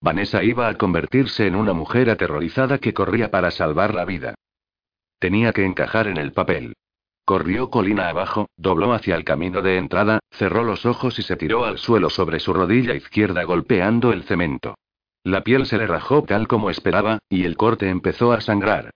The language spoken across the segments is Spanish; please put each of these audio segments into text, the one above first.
Vanessa iba a convertirse en una mujer aterrorizada que corría para salvar la vida. Tenía que encajar en el papel. Corrió colina abajo, dobló hacia el camino de entrada, cerró los ojos y se tiró al suelo sobre su rodilla izquierda golpeando el cemento. La piel se le rajó tal como esperaba, y el corte empezó a sangrar.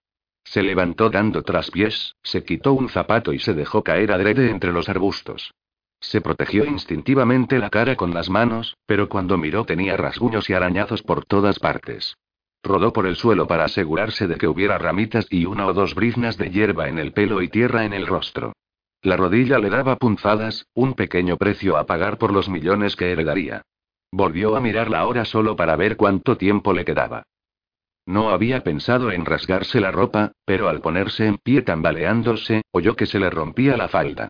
Se levantó dando traspiés, se quitó un zapato y se dejó caer adrede entre los arbustos. Se protegió instintivamente la cara con las manos, pero cuando miró tenía rasguños y arañazos por todas partes. Rodó por el suelo para asegurarse de que hubiera ramitas y una o dos briznas de hierba en el pelo y tierra en el rostro. La rodilla le daba punzadas, un pequeño precio a pagar por los millones que heredaría. Volvió a mirar la hora solo para ver cuánto tiempo le quedaba. No había pensado en rasgarse la ropa, pero al ponerse en pie tambaleándose, oyó que se le rompía la falda.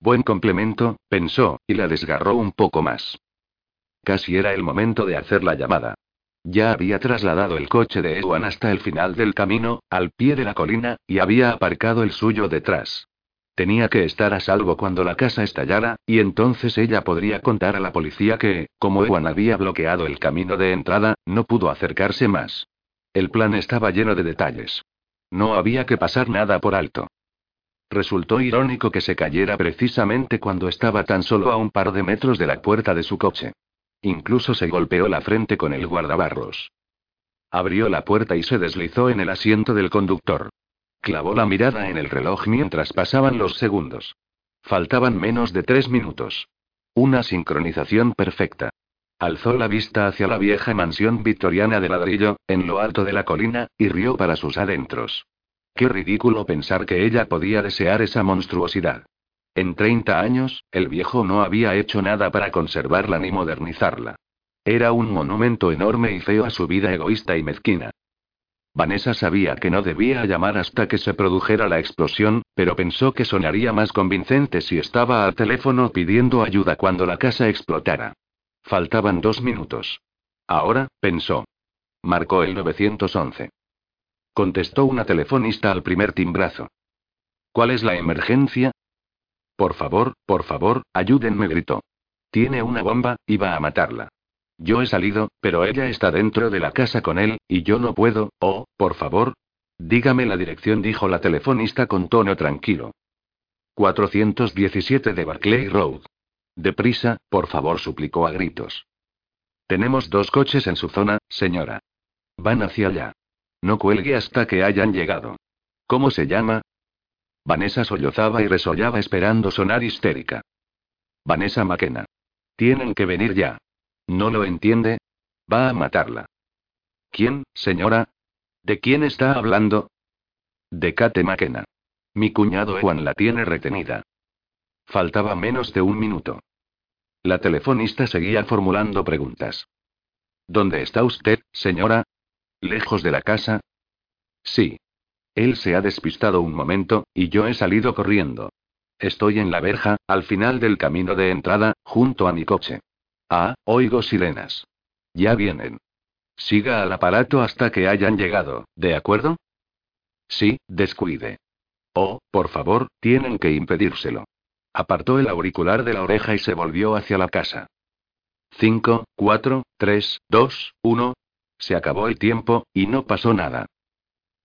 Buen complemento, pensó, y la desgarró un poco más. Casi era el momento de hacer la llamada. Ya había trasladado el coche de Ewan hasta el final del camino, al pie de la colina, y había aparcado el suyo detrás. Tenía que estar a salvo cuando la casa estallara, y entonces ella podría contar a la policía que, como Ewan había bloqueado el camino de entrada, no pudo acercarse más. El plan estaba lleno de detalles. No había que pasar nada por alto. Resultó irónico que se cayera precisamente cuando estaba tan solo a un par de metros de la puerta de su coche. Incluso se golpeó la frente con el guardabarros. Abrió la puerta y se deslizó en el asiento del conductor. Clavó la mirada en el reloj mientras pasaban los segundos. Faltaban menos de tres minutos. Una sincronización perfecta. Alzó la vista hacia la vieja mansión victoriana de ladrillo, en lo alto de la colina, y rió para sus adentros. Qué ridículo pensar que ella podía desear esa monstruosidad. En 30 años, el viejo no había hecho nada para conservarla ni modernizarla. Era un monumento enorme y feo a su vida egoísta y mezquina. Vanessa sabía que no debía llamar hasta que se produjera la explosión, pero pensó que sonaría más convincente si estaba al teléfono pidiendo ayuda cuando la casa explotara. Faltaban dos minutos. Ahora, pensó. Marcó el 911. Contestó una telefonista al primer timbrazo. ¿Cuál es la emergencia? Por favor, por favor, ayúdenme, gritó. Tiene una bomba, y va a matarla. Yo he salido, pero ella está dentro de la casa con él, y yo no puedo, oh, por favor. Dígame la dirección, dijo la telefonista con tono tranquilo. 417 de Barclay Road. Deprisa, por favor, suplicó a gritos. Tenemos dos coches en su zona, señora. Van hacia allá. No cuelgue hasta que hayan llegado. ¿Cómo se llama? Vanessa sollozaba y resollaba esperando sonar histérica. Vanessa McKenna. Tienen que venir ya. ¿No lo entiende? Va a matarla. ¿Quién, señora? ¿De quién está hablando? De Kate McKenna. Mi cuñado Juan la tiene retenida. Faltaba menos de un minuto. La telefonista seguía formulando preguntas. ¿Dónde está usted, señora? ¿Lejos de la casa? Sí. Él se ha despistado un momento, y yo he salido corriendo. Estoy en la verja, al final del camino de entrada, junto a mi coche. Ah, oigo sirenas. Ya vienen. Siga al aparato hasta que hayan llegado, ¿de acuerdo? Sí, descuide. Oh, por favor, tienen que impedírselo. Apartó el auricular de la oreja y se volvió hacia la casa. 5, 4, 3, 2, 1. Se acabó el tiempo, y no pasó nada.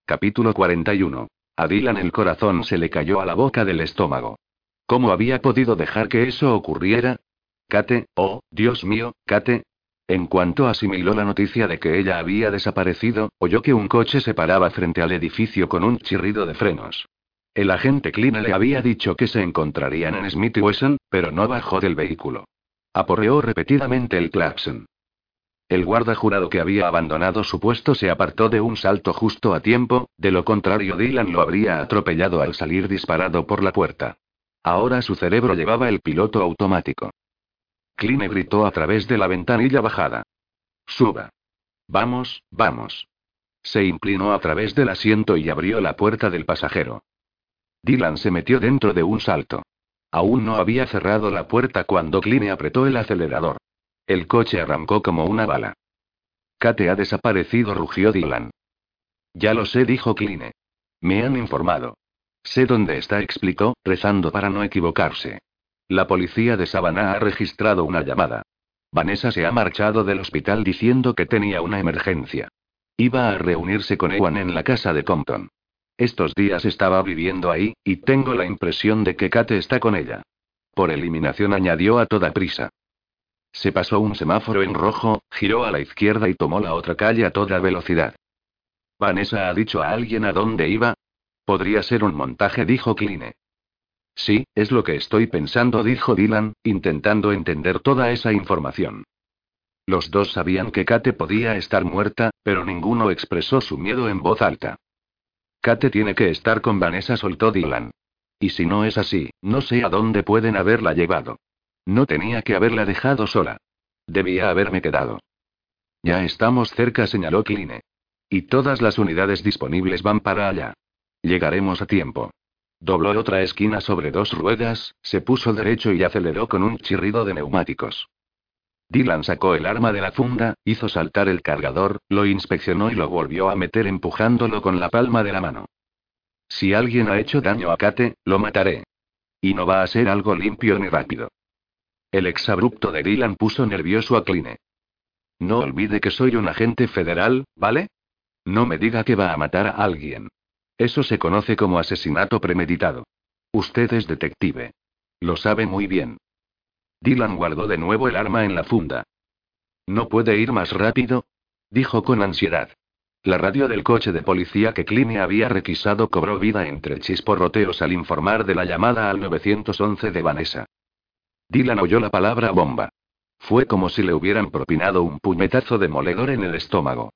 Capítulo 41. A Dylan el corazón se le cayó a la boca del estómago. ¿Cómo había podido dejar que eso ocurriera? Kate, oh, Dios mío, Kate. En cuanto asimiló la noticia de que ella había desaparecido, oyó que un coche se paraba frente al edificio con un chirrido de frenos. El agente Kline le había dicho que se encontrarían en Smith Wesson, pero no bajó del vehículo. Aporreó repetidamente el claxon. El guarda jurado que había abandonado su puesto se apartó de un salto justo a tiempo, de lo contrario Dylan lo habría atropellado al salir disparado por la puerta. Ahora su cerebro llevaba el piloto automático. Kline gritó a través de la ventanilla bajada. Suba. Vamos, vamos. Se inclinó a través del asiento y abrió la puerta del pasajero. Dylan se metió dentro de un salto. Aún no había cerrado la puerta cuando Kline apretó el acelerador. El coche arrancó como una bala. Kate ha desaparecido, rugió Dylan. Ya lo sé, dijo Kline. Me han informado. Sé dónde está, explicó, rezando para no equivocarse. La policía de Savannah ha registrado una llamada. Vanessa se ha marchado del hospital diciendo que tenía una emergencia. Iba a reunirse con Ewan en la casa de Compton. Estos días estaba viviendo ahí, y tengo la impresión de que Kate está con ella. Por eliminación añadió a toda prisa. Se pasó un semáforo en rojo, giró a la izquierda y tomó la otra calle a toda velocidad. ¿Vanessa ha dicho a alguien a dónde iba? Podría ser un montaje, dijo Kline. Sí, es lo que estoy pensando, dijo Dylan, intentando entender toda esa información. Los dos sabían que Kate podía estar muerta, pero ninguno expresó su miedo en voz alta. Kate tiene que estar con Vanessa, soltó Dylan. Y si no es así, no sé a dónde pueden haberla llevado. No tenía que haberla dejado sola. Debía haberme quedado. Ya estamos cerca, señaló Kline. Y todas las unidades disponibles van para allá. Llegaremos a tiempo. Dobló otra esquina sobre dos ruedas, se puso derecho y aceleró con un chirrido de neumáticos. Dylan sacó el arma de la funda, hizo saltar el cargador, lo inspeccionó y lo volvió a meter empujándolo con la palma de la mano. Si alguien ha hecho daño a Kate, lo mataré. Y no va a ser algo limpio ni rápido. El exabrupto de Dylan puso nervioso a Kline. No olvide que soy un agente federal, ¿vale? No me diga que va a matar a alguien. Eso se conoce como asesinato premeditado. Usted es detective. Lo sabe muy bien. Dylan guardó de nuevo el arma en la funda. ¿No puede ir más rápido? dijo con ansiedad. La radio del coche de policía que Kline había requisado cobró vida entre chisporroteos al informar de la llamada al 911 de Vanessa. Dylan oyó la palabra bomba. Fue como si le hubieran propinado un puñetazo demoledor en el estómago.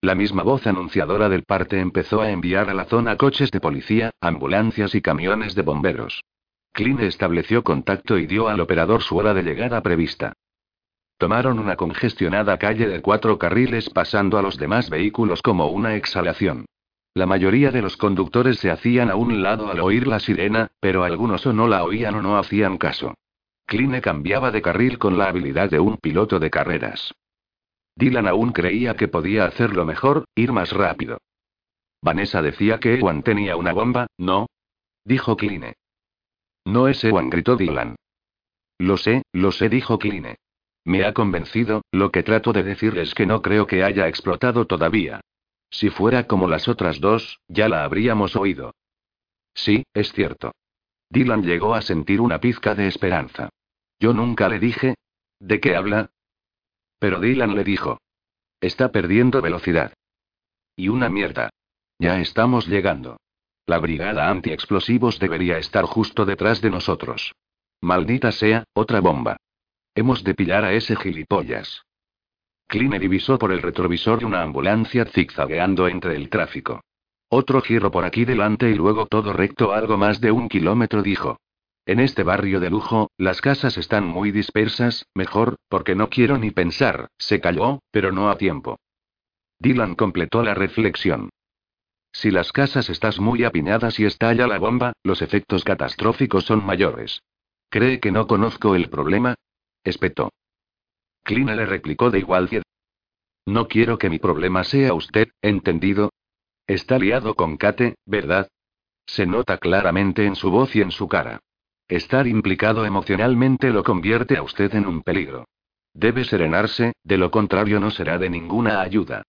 La misma voz anunciadora del parte empezó a enviar a la zona coches de policía, ambulancias y camiones de bomberos. Kline estableció contacto y dio al operador su hora de llegada prevista. Tomaron una congestionada calle de cuatro carriles pasando a los demás vehículos como una exhalación. La mayoría de los conductores se hacían a un lado al oír la sirena, pero algunos o no la oían o no hacían caso. Kline cambiaba de carril con la habilidad de un piloto de carreras. Dylan aún creía que podía hacerlo mejor, ir más rápido. Vanessa decía que Ewan tenía una bomba, ¿no? Dijo Kline. No es Ewan, gritó Dylan. Lo sé, lo sé, dijo Kline. Me ha convencido, lo que trato de decir es que no creo que haya explotado todavía. Si fuera como las otras dos, ya la habríamos oído. Sí, es cierto. Dylan llegó a sentir una pizca de esperanza. Yo nunca le dije. ¿De qué habla? Pero Dylan le dijo. Está perdiendo velocidad. Y una mierda. Ya estamos llegando. La brigada antiexplosivos debería estar justo detrás de nosotros. Maldita sea, otra bomba. Hemos de pillar a ese gilipollas. Kline divisó por el retrovisor de una ambulancia zigzagueando entre el tráfico. Otro giro por aquí delante y luego todo recto algo más de un kilómetro, dijo. En este barrio de lujo, las casas están muy dispersas, mejor, porque no quiero ni pensar, se calló, pero no a tiempo. Dylan completó la reflexión. Si las casas estás muy apiñadas y estalla la bomba, los efectos catastróficos son mayores. ¿Cree que no conozco el problema? Espetó. Kline le replicó de igual que. No quiero que mi problema sea usted, ¿entendido? Está liado con Kate, ¿verdad? Se nota claramente en su voz y en su cara. Estar implicado emocionalmente lo convierte a usted en un peligro. Debe serenarse, de lo contrario no será de ninguna ayuda.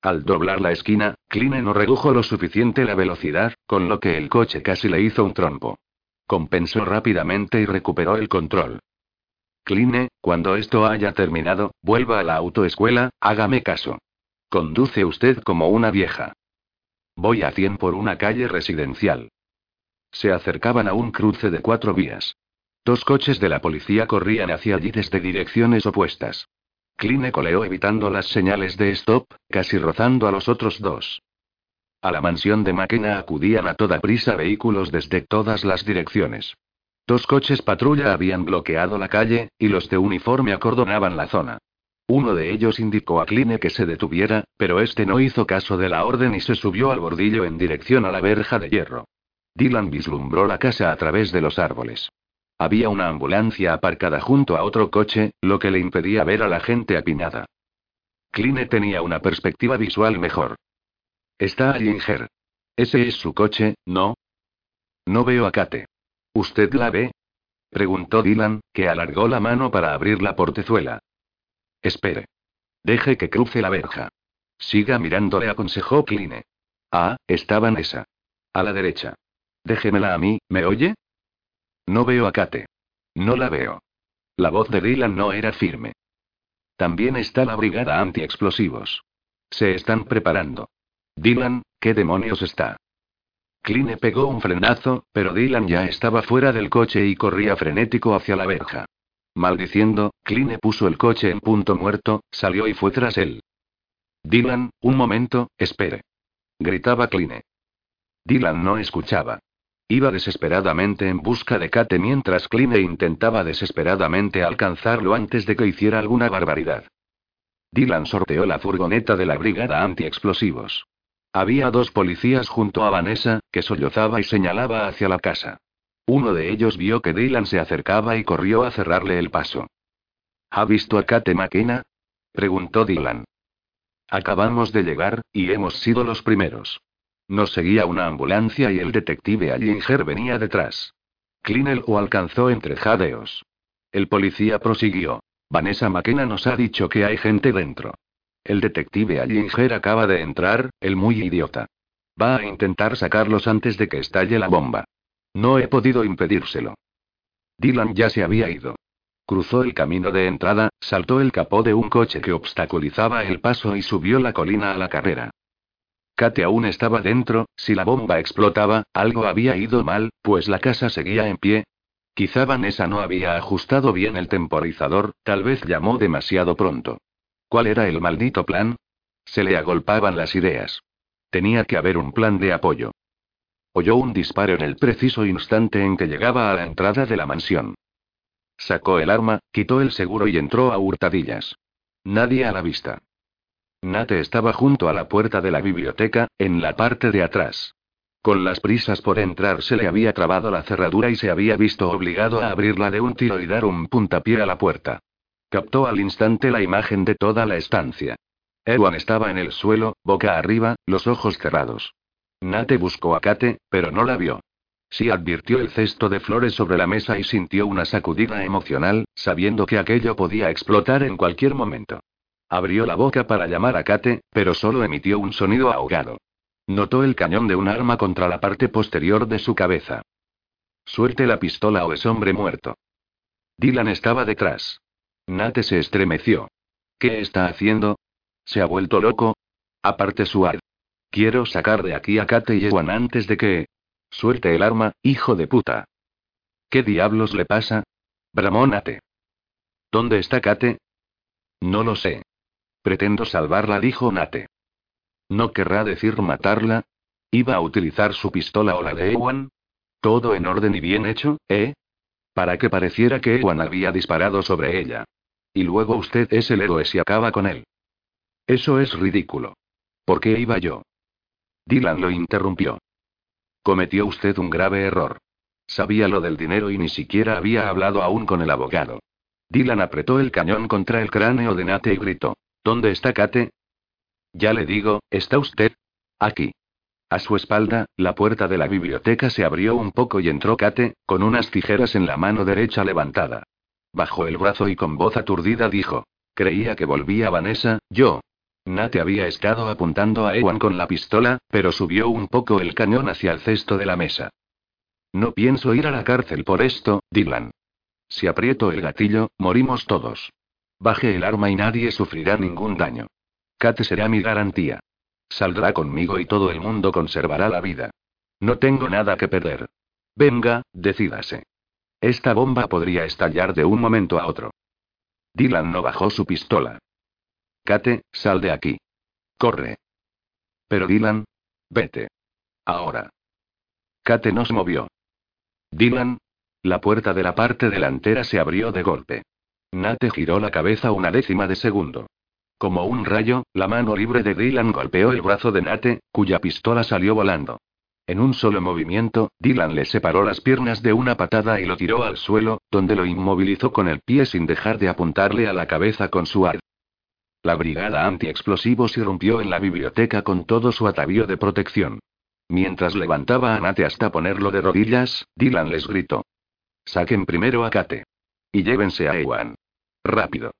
Al doblar la esquina, Kline no redujo lo suficiente la velocidad, con lo que el coche casi le hizo un trompo. Compensó rápidamente y recuperó el control. Kline, cuando esto haya terminado, vuelva a la autoescuela, hágame caso. Conduce usted como una vieja. Voy a 100 por una calle residencial. Se acercaban a un cruce de cuatro vías. Dos coches de la policía corrían hacia allí desde direcciones opuestas. Kline coleó evitando las señales de stop, casi rozando a los otros dos. A la mansión de McKenna acudían a toda prisa vehículos desde todas las direcciones. Dos coches patrulla habían bloqueado la calle, y los de uniforme acordonaban la zona. Uno de ellos indicó a Kline que se detuviera, pero este no hizo caso de la orden y se subió al bordillo en dirección a la verja de hierro. Dylan vislumbró la casa a través de los árboles. Había una ambulancia aparcada junto a otro coche, lo que le impedía ver a la gente apiñada. Kline tenía una perspectiva visual mejor. Está allí Inger. Ese es su coche, ¿no? No veo a Kate. ¿Usted la ve? Preguntó Dylan, que alargó la mano para abrir la portezuela. Espere. Deje que cruce la verja. Siga mirando, le aconsejó Kline. Ah, está Vanessa. A la derecha. Déjemela a mí, ¿me oye? No veo a Kate. No la veo. La voz de Dylan no era firme. También está la brigada antiexplosivos. Se están preparando. Dylan, ¿qué demonios está? Kline pegó un frenazo, pero Dylan ya estaba fuera del coche y corría frenético hacia la verja. Maldiciendo, Kline puso el coche en punto muerto, salió y fue tras él. Dylan, un momento, espere. Gritaba Kline. Dylan no escuchaba. Iba desesperadamente en busca de Kate mientras Kline intentaba desesperadamente alcanzarlo antes de que hiciera alguna barbaridad. Dylan sorteó la furgoneta de la brigada antiexplosivos. Había dos policías junto a Vanessa, que sollozaba y señalaba hacia la casa. Uno de ellos vio que Dylan se acercaba y corrió a cerrarle el paso. ¿Ha visto a Kate McKenna? preguntó Dylan. Acabamos de llegar, y hemos sido los primeros. Nos seguía una ambulancia y el detective Allinger venía detrás. Klinel o alcanzó entre jadeos. El policía prosiguió. Vanessa McKenna nos ha dicho que hay gente dentro. El detective Allinger acaba de entrar, el muy idiota. Va a intentar sacarlos antes de que estalle la bomba. No he podido impedírselo. Dylan ya se había ido. Cruzó el camino de entrada, saltó el capó de un coche que obstaculizaba el paso y subió la colina a la carrera. Kate aún estaba dentro, si la bomba explotaba, algo había ido mal, pues la casa seguía en pie. Quizá Vanessa no había ajustado bien el temporizador, tal vez llamó demasiado pronto. ¿Cuál era el maldito plan? Se le agolpaban las ideas. Tenía que haber un plan de apoyo. Oyó un disparo en el preciso instante en que llegaba a la entrada de la mansión. Sacó el arma, quitó el seguro y entró a hurtadillas. Nadie a la vista. Nate estaba junto a la puerta de la biblioteca, en la parte de atrás. Con las prisas por entrar se le había trabado la cerradura y se había visto obligado a abrirla de un tiro y dar un puntapié a la puerta. Captó al instante la imagen de toda la estancia. Ewan estaba en el suelo, boca arriba, los ojos cerrados. Nate buscó a Kate, pero no la vio. Sí advirtió el cesto de flores sobre la mesa y sintió una sacudida emocional, sabiendo que aquello podía explotar en cualquier momento. Abrió la boca para llamar a Kate, pero solo emitió un sonido ahogado. Notó el cañón de un arma contra la parte posterior de su cabeza. Suelte la pistola o es hombre muerto. Dylan estaba detrás. Nate se estremeció. ¿Qué está haciendo? ¿Se ha vuelto loco? Aparte su ar. Quiero sacar de aquí a Kate y Ewan antes de que. Suelte el arma, hijo de puta. ¿Qué diablos le pasa? Bramó Nate. ¿Dónde está Kate? No lo sé. Pretendo salvarla, dijo Nate. ¿No querrá decir matarla? ¿Iba a utilizar su pistola o la de Ewan? Todo en orden y bien hecho, ¿eh? Para que pareciera que Ewan había disparado sobre ella. Y luego usted es el héroe si acaba con él. Eso es ridículo. ¿Por qué iba yo? Dylan lo interrumpió. Cometió usted un grave error. Sabía lo del dinero y ni siquiera había hablado aún con el abogado. Dylan apretó el cañón contra el cráneo de Nate y gritó. ¿Dónde está Kate? Ya le digo, ¿está usted? Aquí. A su espalda, la puerta de la biblioteca se abrió un poco y entró Kate, con unas tijeras en la mano derecha levantada. Bajó el brazo y con voz aturdida dijo. Creía que volvía Vanessa, yo. Nate había estado apuntando a Ewan con la pistola, pero subió un poco el cañón hacia el cesto de la mesa. No pienso ir a la cárcel por esto, Dylan. Si aprieto el gatillo, morimos todos. Baje el arma y nadie sufrirá ningún daño. Kate será mi garantía. Saldrá conmigo y todo el mundo conservará la vida. No tengo nada que perder. Venga, decídase. Esta bomba podría estallar de un momento a otro. Dylan no bajó su pistola. Kate, sal de aquí. Corre. Pero Dylan. Vete. Ahora. Kate no se movió. Dylan. La puerta de la parte delantera se abrió de golpe. Nate giró la cabeza una décima de segundo. Como un rayo, la mano libre de Dylan golpeó el brazo de Nate, cuya pistola salió volando. En un solo movimiento, Dylan le separó las piernas de una patada y lo tiró al suelo, donde lo inmovilizó con el pie sin dejar de apuntarle a la cabeza con su ar. La brigada antiexplosivos irrumpió en la biblioteca con todo su atavío de protección. Mientras levantaba a Nate hasta ponerlo de rodillas, Dylan les gritó. Saquen primero a Kate. Y llévense a Ewan. Rápido.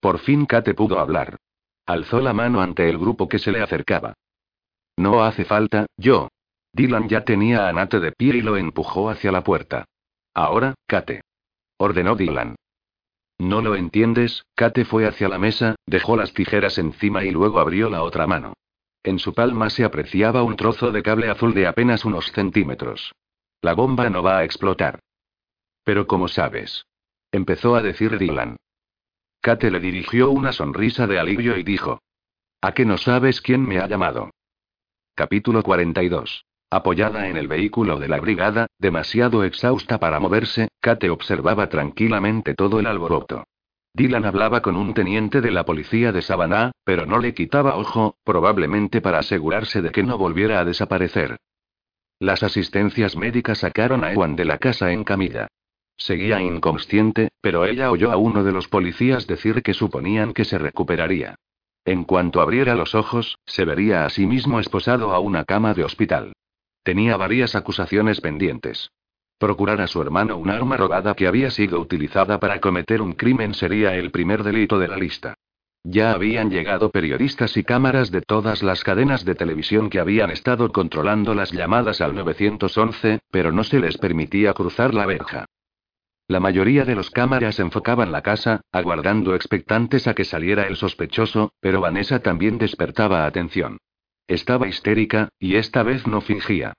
Por fin Kate pudo hablar. Alzó la mano ante el grupo que se le acercaba. No hace falta, yo. Dylan ya tenía a Nate de pie y lo empujó hacia la puerta. Ahora, Kate. Ordenó Dylan. No lo entiendes, Kate fue hacia la mesa, dejó las tijeras encima y luego abrió la otra mano. En su palma se apreciaba un trozo de cable azul de apenas unos centímetros. La bomba no va a explotar. Pero como sabes. Empezó a decir Dylan. Kate le dirigió una sonrisa de alivio y dijo. ¿A qué no sabes quién me ha llamado? Capítulo 42. Apoyada en el vehículo de la brigada, demasiado exhausta para moverse, Kate observaba tranquilamente todo el alboroto. Dylan hablaba con un teniente de la policía de Savannah, pero no le quitaba ojo, probablemente para asegurarse de que no volviera a desaparecer. Las asistencias médicas sacaron a Ewan de la casa en camilla. Seguía inconsciente, pero ella oyó a uno de los policías decir que suponían que se recuperaría. En cuanto abriera los ojos, se vería a sí mismo esposado a una cama de hospital. Tenía varias acusaciones pendientes. Procurar a su hermano un arma robada que había sido utilizada para cometer un crimen sería el primer delito de la lista. Ya habían llegado periodistas y cámaras de todas las cadenas de televisión que habían estado controlando las llamadas al 911, pero no se les permitía cruzar la verja. La mayoría de los cámaras enfocaban la casa, aguardando expectantes a que saliera el sospechoso, pero Vanessa también despertaba atención. Estaba histérica, y esta vez no fingía.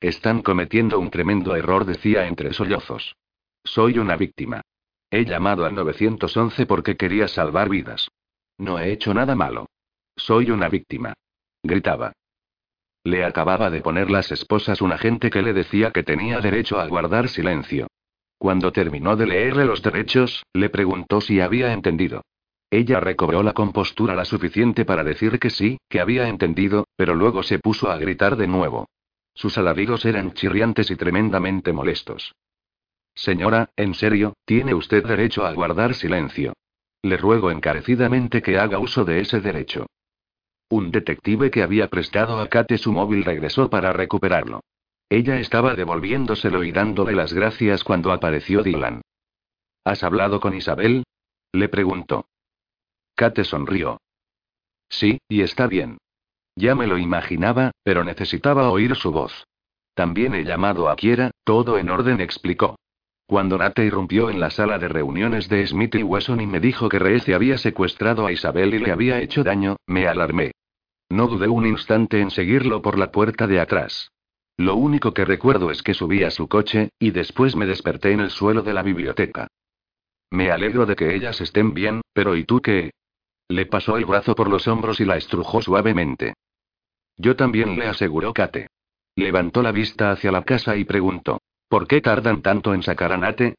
Están cometiendo un tremendo error, decía entre sollozos. Soy una víctima. He llamado al 911 porque quería salvar vidas. No he hecho nada malo. Soy una víctima. Gritaba. Le acababa de poner las esposas un agente que le decía que tenía derecho a guardar silencio. Cuando terminó de leerle los derechos, le preguntó si había entendido. Ella recobró la compostura la suficiente para decir que sí, que había entendido, pero luego se puso a gritar de nuevo. Sus alaridos eran chirriantes y tremendamente molestos. Señora, en serio, tiene usted derecho a guardar silencio. Le ruego encarecidamente que haga uso de ese derecho. Un detective que había prestado a Kate su móvil regresó para recuperarlo. Ella estaba devolviéndoselo y dándole las gracias cuando apareció Dylan. ¿Has hablado con Isabel? Le preguntó. Kate sonrió. Sí, y está bien. Ya me lo imaginaba, pero necesitaba oír su voz. También he llamado a Kiera, todo en orden, explicó. Cuando Nate irrumpió en la sala de reuniones de Smith y Wesson y me dijo que Reese había secuestrado a Isabel y le había hecho daño, me alarmé. No dudé un instante en seguirlo por la puerta de atrás. Lo único que recuerdo es que subí a su coche, y después me desperté en el suelo de la biblioteca. Me alegro de que ellas estén bien, pero ¿y tú qué? Le pasó el brazo por los hombros y la estrujó suavemente. Yo también le aseguró Kate. Levantó la vista hacia la casa y preguntó: ¿Por qué tardan tanto en sacar a Nate?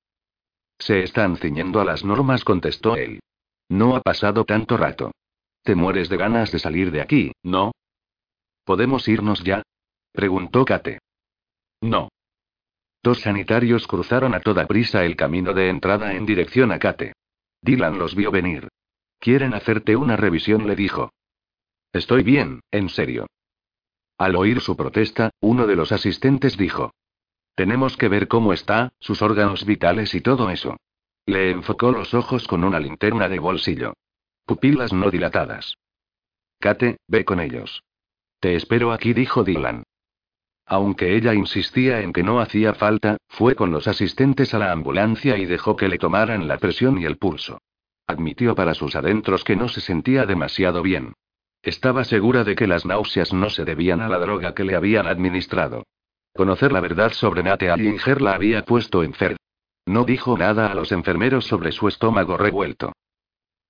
Se están ciñendo a las normas, contestó él. No ha pasado tanto rato. Te mueres de ganas de salir de aquí, ¿no? ¿Podemos irnos ya? Preguntó Kate. No. Dos sanitarios cruzaron a toda prisa el camino de entrada en dirección a Kate. Dylan los vio venir. Quieren hacerte una revisión, le dijo. Estoy bien, en serio. Al oír su protesta, uno de los asistentes dijo. Tenemos que ver cómo está, sus órganos vitales y todo eso. Le enfocó los ojos con una linterna de bolsillo. Pupilas no dilatadas. Kate, ve con ellos. Te espero aquí, dijo Dylan. Aunque ella insistía en que no hacía falta, fue con los asistentes a la ambulancia y dejó que le tomaran la presión y el pulso. Admitió para sus adentros que no se sentía demasiado bien. Estaba segura de que las náuseas no se debían a la droga que le habían administrado. Conocer la verdad sobre Nate Allinger la había puesto enferma. No dijo nada a los enfermeros sobre su estómago revuelto.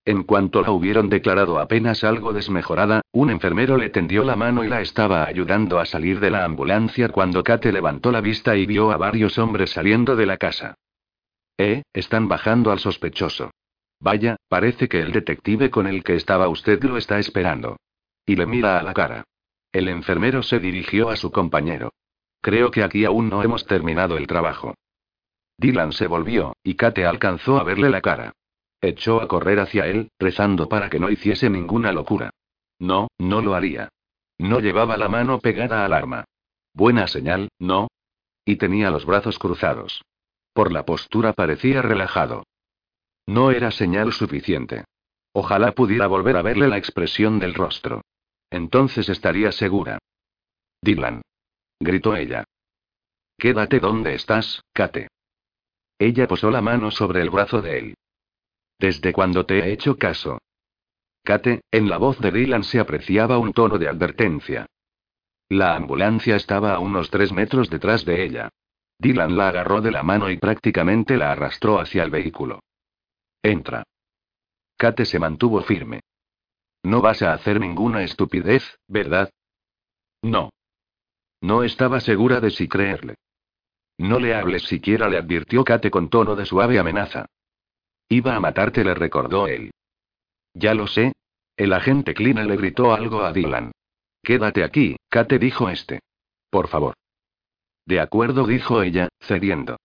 En cuanto la hubieron declarado apenas algo desmejorada, un enfermero le tendió la mano y la estaba ayudando a salir de la ambulancia cuando Kate levantó la vista y vio a varios hombres saliendo de la casa. Eh, están bajando al sospechoso. Vaya, parece que el detective con el que estaba usted lo está esperando. Y le mira a la cara. El enfermero se dirigió a su compañero. Creo que aquí aún no hemos terminado el trabajo. Dylan se volvió, y Kate alcanzó a verle la cara. Echó a correr hacia él, rezando para que no hiciese ninguna locura. No, no lo haría. No llevaba la mano pegada al arma. Buena señal, ¿no? Y tenía los brazos cruzados. Por la postura parecía relajado. No era señal suficiente. Ojalá pudiera volver a verle la expresión del rostro. Entonces estaría segura. Dylan. Gritó ella. Quédate donde estás, Kate. Ella posó la mano sobre el brazo de él. ¿Desde cuando te he hecho caso? Kate, en la voz de Dylan se apreciaba un tono de advertencia. La ambulancia estaba a unos tres metros detrás de ella. Dylan la agarró de la mano y prácticamente la arrastró hacia el vehículo. Entra. Kate se mantuvo firme. No vas a hacer ninguna estupidez, ¿verdad? No. No estaba segura de si creerle. No le hables siquiera, le advirtió Kate con tono de suave amenaza. Iba a matarte, le recordó él. Ya lo sé. El agente Kline le gritó algo a Dylan. Quédate aquí, Kate dijo este. Por favor. De acuerdo, dijo ella, cediendo.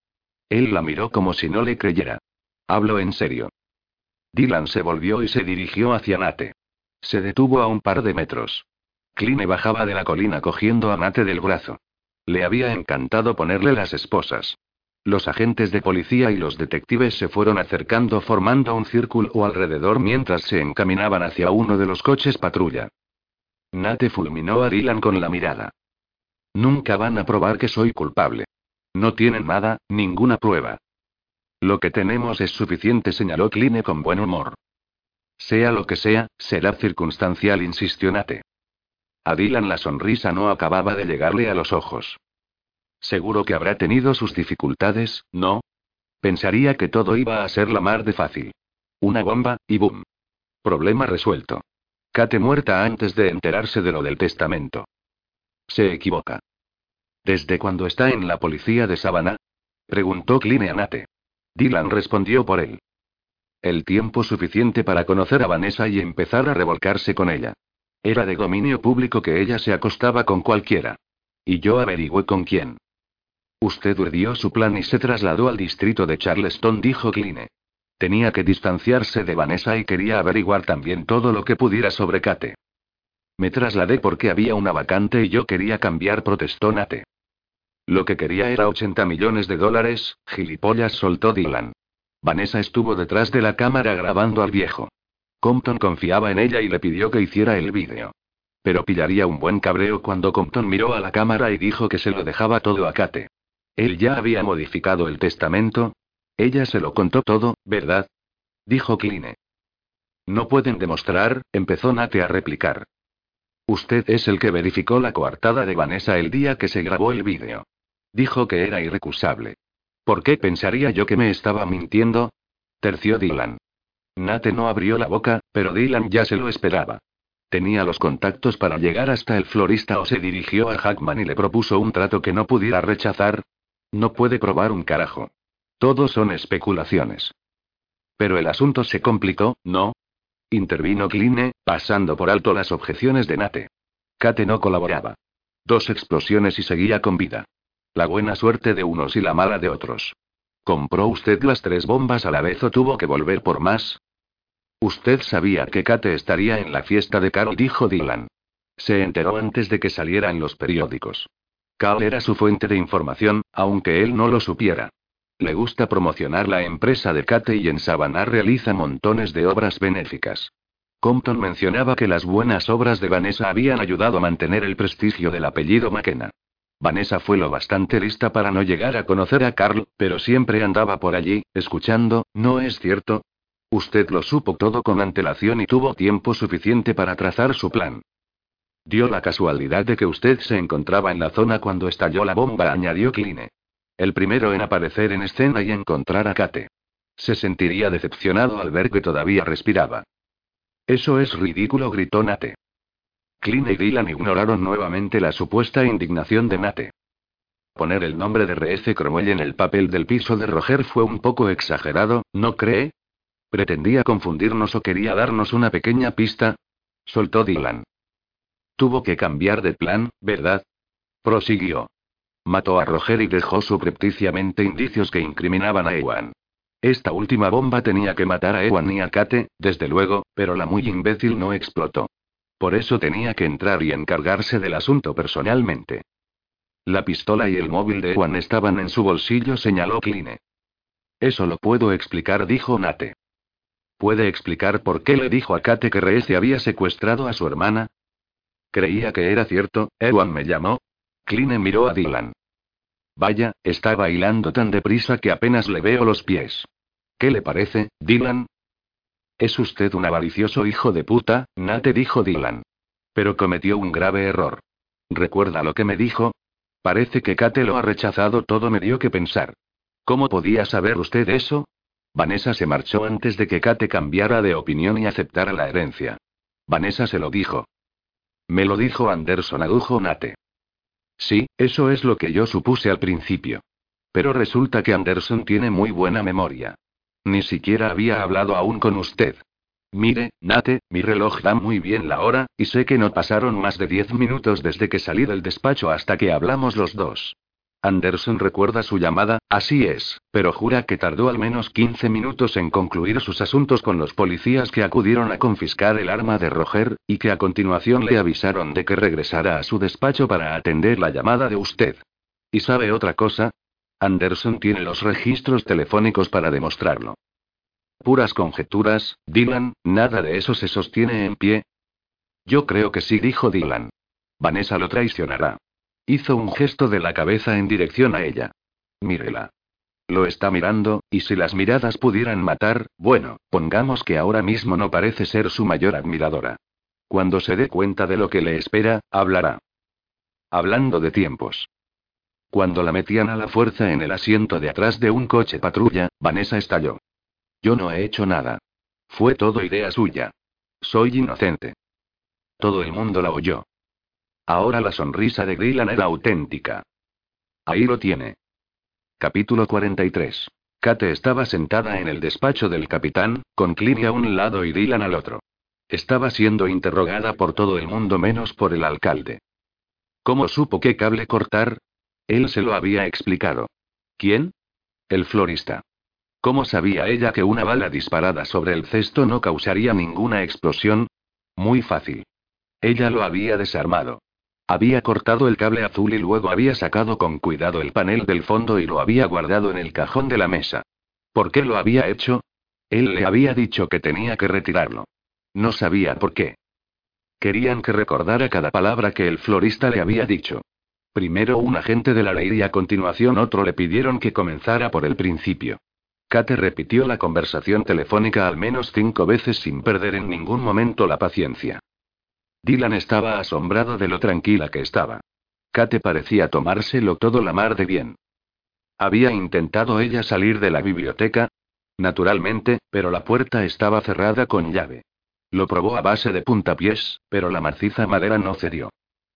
Él la miró como si no le creyera. Hablo en serio. Dylan se volvió y se dirigió hacia Nate. Se detuvo a un par de metros. Kline bajaba de la colina cogiendo a Nate del brazo. Le había encantado ponerle las esposas. Los agentes de policía y los detectives se fueron acercando formando un círculo alrededor mientras se encaminaban hacia uno de los coches patrulla. Nate fulminó a Dylan con la mirada. Nunca van a probar que soy culpable. No tienen nada, ninguna prueba. Lo que tenemos es suficiente, señaló Kline con buen humor. Sea lo que sea, será circunstancial, insistió Nate. A Dylan la sonrisa no acababa de llegarle a los ojos. Seguro que habrá tenido sus dificultades, ¿no? Pensaría que todo iba a ser la mar de fácil. Una bomba, y boom. Problema resuelto. Kate muerta antes de enterarse de lo del testamento. Se equivoca. ¿Desde cuándo está en la policía de Savannah? Preguntó Kline a Nate. Dylan respondió por él. El tiempo suficiente para conocer a Vanessa y empezar a revolcarse con ella. Era de dominio público que ella se acostaba con cualquiera. Y yo averigüé con quién. Usted urdió su plan y se trasladó al distrito de Charleston, dijo Kline. Tenía que distanciarse de Vanessa y quería averiguar también todo lo que pudiera sobre Kate. Me trasladé porque había una vacante y yo quería cambiar, protestó Nate. Lo que quería era 80 millones de dólares, gilipollas, soltó Dylan. Vanessa estuvo detrás de la cámara grabando al viejo. Compton confiaba en ella y le pidió que hiciera el vídeo. Pero pillaría un buen cabreo cuando Compton miró a la cámara y dijo que se lo dejaba todo a Kate. Él ya había modificado el testamento. Ella se lo contó todo, ¿verdad? Dijo Kline. No pueden demostrar, empezó Nate a replicar. Usted es el que verificó la coartada de Vanessa el día que se grabó el vídeo. Dijo que era irrecusable. ¿Por qué pensaría yo que me estaba mintiendo? Terció Dylan. Nate no abrió la boca, pero Dylan ya se lo esperaba. Tenía los contactos para llegar hasta el florista o se dirigió a Hackman y le propuso un trato que no pudiera rechazar. No puede probar un carajo. Todo son especulaciones. Pero el asunto se complicó, ¿no? Intervino Kline, pasando por alto las objeciones de Nate. Kate no colaboraba. Dos explosiones y seguía con vida. La buena suerte de unos y la mala de otros. ¿Compró usted las tres bombas a la vez o tuvo que volver por más? Usted sabía que Kate estaría en la fiesta de Carol, dijo Dylan. Se enteró antes de que salieran los periódicos. Carl era su fuente de información, aunque él no lo supiera. Le gusta promocionar la empresa de Kate y en Savannah realiza montones de obras benéficas. Compton mencionaba que las buenas obras de Vanessa habían ayudado a mantener el prestigio del apellido McKenna. Vanessa fue lo bastante lista para no llegar a conocer a Carl, pero siempre andaba por allí, escuchando, ¿no es cierto? Usted lo supo todo con antelación y tuvo tiempo suficiente para trazar su plan. Dio la casualidad de que usted se encontraba en la zona cuando estalló la bomba, añadió Kline. El primero en aparecer en escena y encontrar a Kate. Se sentiría decepcionado al ver que todavía respiraba. Eso es ridículo, gritó Nate. Kline y Dylan ignoraron nuevamente la supuesta indignación de Nate. Poner el nombre de R.F. Cromwell en el papel del piso de Roger fue un poco exagerado, ¿no cree? ¿Pretendía confundirnos o quería darnos una pequeña pista? Soltó Dylan. Tuvo que cambiar de plan, ¿verdad? Prosiguió. Mató a Roger y dejó subrepticiamente indicios que incriminaban a Ewan. Esta última bomba tenía que matar a Ewan y a Kate, desde luego, pero la muy imbécil no explotó. Por eso tenía que entrar y encargarse del asunto personalmente. La pistola y el móvil de Ewan estaban en su bolsillo, señaló Kline. Eso lo puedo explicar, dijo Nate. ¿Puede explicar por qué le dijo a Kate que Reese había secuestrado a su hermana? Creía que era cierto, Ewan me llamó. Kline miró a Dylan. Vaya, está bailando tan deprisa que apenas le veo los pies. ¿Qué le parece, Dylan? Es usted un avaricioso hijo de puta, Nate dijo Dylan. Pero cometió un grave error. ¿Recuerda lo que me dijo? Parece que Kate lo ha rechazado todo me dio que pensar. ¿Cómo podía saber usted eso? Vanessa se marchó antes de que Kate cambiara de opinión y aceptara la herencia. Vanessa se lo dijo. Me lo dijo Anderson, adujo Nate. Sí, eso es lo que yo supuse al principio. Pero resulta que Anderson tiene muy buena memoria. Ni siquiera había hablado aún con usted. Mire, Nate, mi reloj da muy bien la hora, y sé que no pasaron más de diez minutos desde que salí del despacho hasta que hablamos los dos. Anderson recuerda su llamada, así es, pero jura que tardó al menos 15 minutos en concluir sus asuntos con los policías que acudieron a confiscar el arma de Roger, y que a continuación le avisaron de que regresara a su despacho para atender la llamada de usted. ¿Y sabe otra cosa? Anderson tiene los registros telefónicos para demostrarlo. Puras conjeturas, Dylan, nada de eso se sostiene en pie. Yo creo que sí, dijo Dylan. Vanessa lo traicionará. Hizo un gesto de la cabeza en dirección a ella. Mírela. Lo está mirando, y si las miradas pudieran matar, bueno, pongamos que ahora mismo no parece ser su mayor admiradora. Cuando se dé cuenta de lo que le espera, hablará. Hablando de tiempos. Cuando la metían a la fuerza en el asiento de atrás de un coche patrulla, Vanessa estalló. Yo no he hecho nada. Fue todo idea suya. Soy inocente. Todo el mundo la oyó. Ahora la sonrisa de Grillan era auténtica. Ahí lo tiene. Capítulo 43. Kate estaba sentada en el despacho del capitán, con Clint a un lado y Dylan al otro. Estaba siendo interrogada por todo el mundo menos por el alcalde. ¿Cómo supo qué cable cortar? Él se lo había explicado. ¿Quién? El florista. ¿Cómo sabía ella que una bala disparada sobre el cesto no causaría ninguna explosión? Muy fácil. Ella lo había desarmado. Había cortado el cable azul y luego había sacado con cuidado el panel del fondo y lo había guardado en el cajón de la mesa. ¿Por qué lo había hecho? Él le había dicho que tenía que retirarlo. No sabía por qué. Querían que recordara cada palabra que el florista le había dicho. Primero un agente de la ley y a continuación otro le pidieron que comenzara por el principio. Kate repitió la conversación telefónica al menos cinco veces sin perder en ningún momento la paciencia. Dylan estaba asombrado de lo tranquila que estaba. Kate parecía tomárselo todo la mar de bien. ¿Había intentado ella salir de la biblioteca? Naturalmente, pero la puerta estaba cerrada con llave. Lo probó a base de puntapiés, pero la maciza madera no cedió.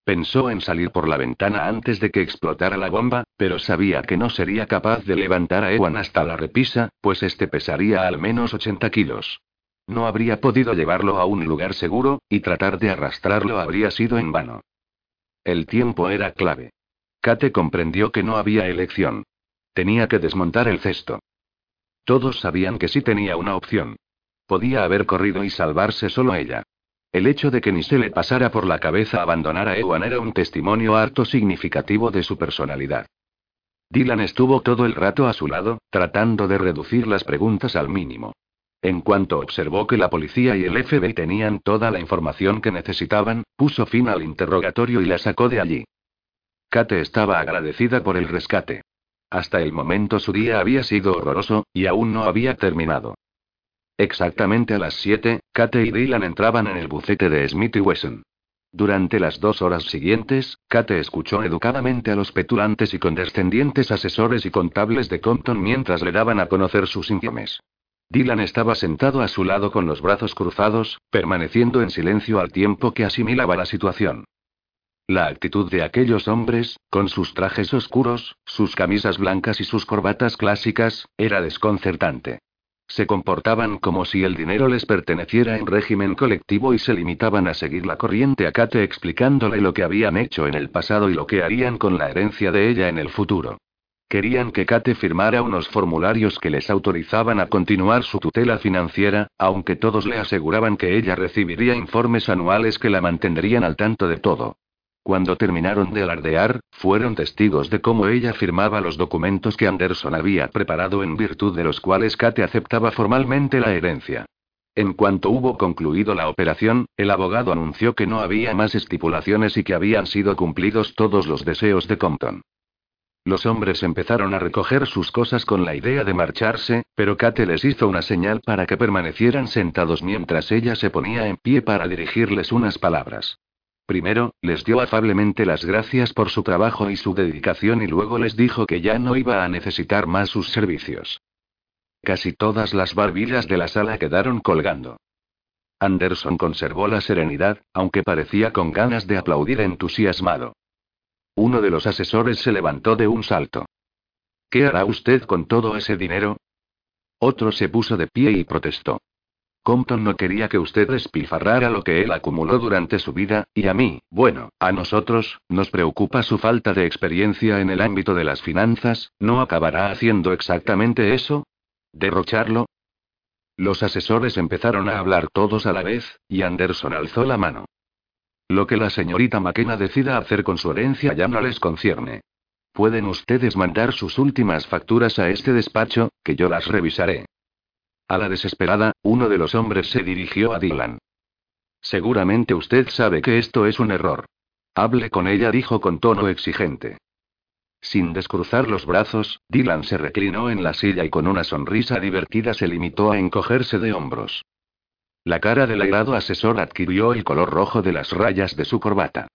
Pensó en salir por la ventana antes de que explotara la bomba, pero sabía que no sería capaz de levantar a Ewan hasta la repisa, pues este pesaría al menos 80 kilos. No habría podido llevarlo a un lugar seguro, y tratar de arrastrarlo habría sido en vano. El tiempo era clave. Kate comprendió que no había elección. Tenía que desmontar el cesto. Todos sabían que sí tenía una opción. Podía haber corrido y salvarse solo ella. El hecho de que ni se le pasara por la cabeza abandonar a Ewan era un testimonio harto significativo de su personalidad. Dylan estuvo todo el rato a su lado, tratando de reducir las preguntas al mínimo. En cuanto observó que la policía y el FBI tenían toda la información que necesitaban, puso fin al interrogatorio y la sacó de allí. Kate estaba agradecida por el rescate. Hasta el momento su día había sido horroroso, y aún no había terminado. Exactamente a las 7, Kate y Dylan entraban en el bucete de Smith y Wesson. Durante las dos horas siguientes, Kate escuchó educadamente a los petulantes y condescendientes asesores y contables de Compton mientras le daban a conocer sus informes. Dylan estaba sentado a su lado con los brazos cruzados, permaneciendo en silencio al tiempo que asimilaba la situación. La actitud de aquellos hombres, con sus trajes oscuros, sus camisas blancas y sus corbatas clásicas, era desconcertante. Se comportaban como si el dinero les perteneciera en régimen colectivo y se limitaban a seguir la corriente a Kate explicándole lo que habían hecho en el pasado y lo que harían con la herencia de ella en el futuro. Querían que Kate firmara unos formularios que les autorizaban a continuar su tutela financiera, aunque todos le aseguraban que ella recibiría informes anuales que la mantendrían al tanto de todo. Cuando terminaron de alardear, fueron testigos de cómo ella firmaba los documentos que Anderson había preparado en virtud de los cuales Kate aceptaba formalmente la herencia. En cuanto hubo concluido la operación, el abogado anunció que no había más estipulaciones y que habían sido cumplidos todos los deseos de Compton. Los hombres empezaron a recoger sus cosas con la idea de marcharse, pero Kate les hizo una señal para que permanecieran sentados mientras ella se ponía en pie para dirigirles unas palabras. Primero, les dio afablemente las gracias por su trabajo y su dedicación y luego les dijo que ya no iba a necesitar más sus servicios. Casi todas las barbillas de la sala quedaron colgando. Anderson conservó la serenidad, aunque parecía con ganas de aplaudir entusiasmado. Uno de los asesores se levantó de un salto. ¿Qué hará usted con todo ese dinero? Otro se puso de pie y protestó. Compton no quería que usted despilfarrara lo que él acumuló durante su vida, y a mí, bueno, a nosotros, nos preocupa su falta de experiencia en el ámbito de las finanzas, ¿no acabará haciendo exactamente eso? ¿Derrocharlo? Los asesores empezaron a hablar todos a la vez, y Anderson alzó la mano. Lo que la señorita McKenna decida hacer con su herencia ya no les concierne. Pueden ustedes mandar sus últimas facturas a este despacho, que yo las revisaré. A la desesperada, uno de los hombres se dirigió a Dylan. Seguramente usted sabe que esto es un error. Hable con ella, dijo con tono exigente. Sin descruzar los brazos, Dylan se reclinó en la silla y con una sonrisa divertida se limitó a encogerse de hombros. La cara del airado asesor adquirió el color rojo de las rayas de su corbata.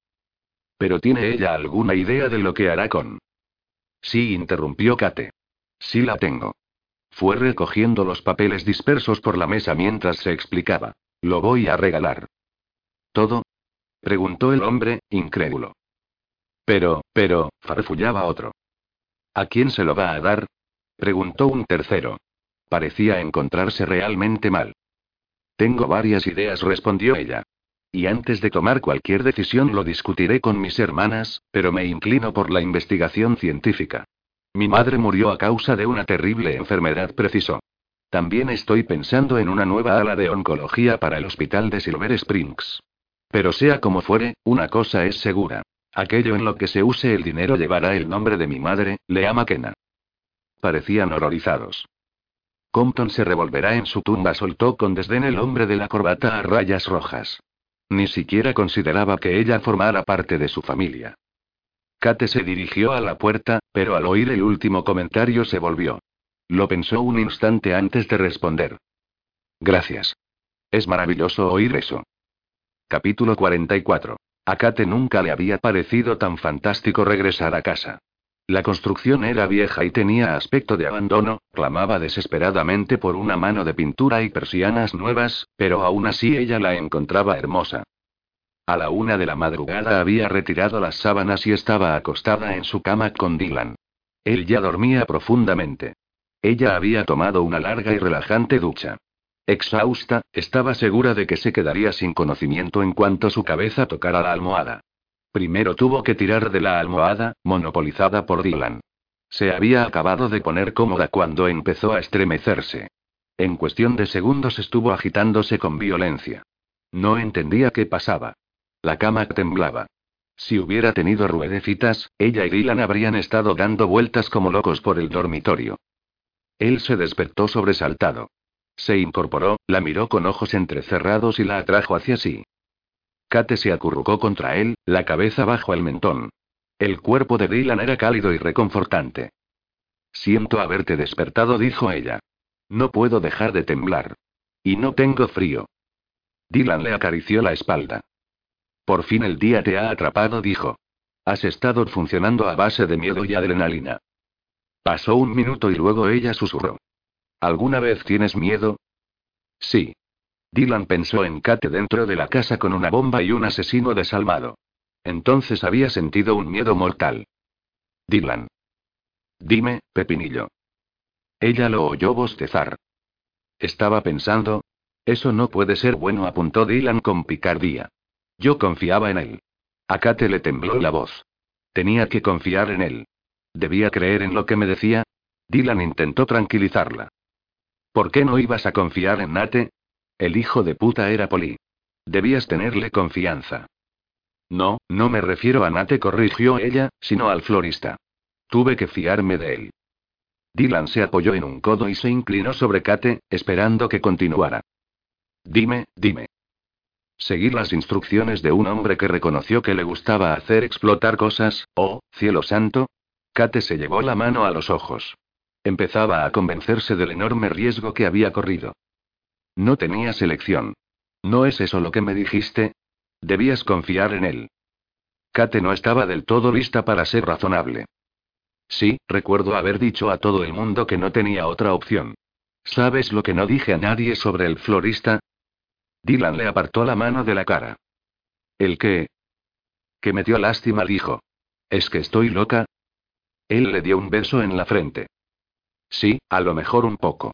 ¿Pero tiene ella alguna idea de lo que hará con? Sí, interrumpió Kate. Sí la tengo. Fue recogiendo los papeles dispersos por la mesa mientras se explicaba. Lo voy a regalar. ¿Todo? preguntó el hombre, incrédulo. Pero, pero, farfullaba otro. ¿A quién se lo va a dar? preguntó un tercero. Parecía encontrarse realmente mal. Tengo varias ideas, respondió ella. Y antes de tomar cualquier decisión lo discutiré con mis hermanas, pero me inclino por la investigación científica. Mi madre murió a causa de una terrible enfermedad, precisó. También estoy pensando en una nueva ala de oncología para el hospital de Silver Springs. Pero sea como fuere, una cosa es segura. Aquello en lo que se use el dinero llevará el nombre de mi madre, Lea McKenna. Parecían horrorizados. Compton se revolverá en su tumba, soltó con desdén el hombre de la corbata a rayas rojas. Ni siquiera consideraba que ella formara parte de su familia. Kate se dirigió a la puerta, pero al oír el último comentario se volvió. Lo pensó un instante antes de responder. Gracias. Es maravilloso oír eso. Capítulo 44. A Kate nunca le había parecido tan fantástico regresar a casa. La construcción era vieja y tenía aspecto de abandono, clamaba desesperadamente por una mano de pintura y persianas nuevas, pero aún así ella la encontraba hermosa. A la una de la madrugada había retirado las sábanas y estaba acostada en su cama con Dylan. Él ya dormía profundamente. Ella había tomado una larga y relajante ducha. Exhausta, estaba segura de que se quedaría sin conocimiento en cuanto su cabeza tocara la almohada. Primero tuvo que tirar de la almohada, monopolizada por Dylan. Se había acabado de poner cómoda cuando empezó a estremecerse. En cuestión de segundos estuvo agitándose con violencia. No entendía qué pasaba. La cama temblaba. Si hubiera tenido ruedecitas, ella y Dylan habrían estado dando vueltas como locos por el dormitorio. Él se despertó sobresaltado. Se incorporó, la miró con ojos entrecerrados y la atrajo hacia sí. Kate se acurrucó contra él, la cabeza bajo el mentón. El cuerpo de Dylan era cálido y reconfortante. Siento haberte despertado, dijo ella. No puedo dejar de temblar. Y no tengo frío. Dylan le acarició la espalda. Por fin el día te ha atrapado, dijo. Has estado funcionando a base de miedo y adrenalina. Pasó un minuto y luego ella susurró. ¿Alguna vez tienes miedo? Sí. Dylan pensó en Kate dentro de la casa con una bomba y un asesino desalmado. Entonces había sentido un miedo mortal. Dylan. Dime, Pepinillo. Ella lo oyó bostezar. Estaba pensando. Eso no puede ser bueno, apuntó Dylan con picardía. Yo confiaba en él. A Kate le tembló la voz. Tenía que confiar en él. Debía creer en lo que me decía. Dylan intentó tranquilizarla. ¿Por qué no ibas a confiar en Nate? El hijo de puta era Poli. Debías tenerle confianza. No, no me refiero a Nate, corrigió ella, sino al florista. Tuve que fiarme de él. Dylan se apoyó en un codo y se inclinó sobre Kate, esperando que continuara. Dime, dime. Seguir las instrucciones de un hombre que reconoció que le gustaba hacer explotar cosas, oh, cielo santo. Kate se llevó la mano a los ojos. Empezaba a convencerse del enorme riesgo que había corrido. No tenía selección. ¿No es eso lo que me dijiste? Debías confiar en él. Kate no estaba del todo lista para ser razonable. Sí, recuerdo haber dicho a todo el mundo que no tenía otra opción. ¿Sabes lo que no dije a nadie sobre el florista? Dylan le apartó la mano de la cara. ¿El qué? Que me dio lástima, dijo. ¿Es que estoy loca? Él le dio un beso en la frente. Sí, a lo mejor un poco.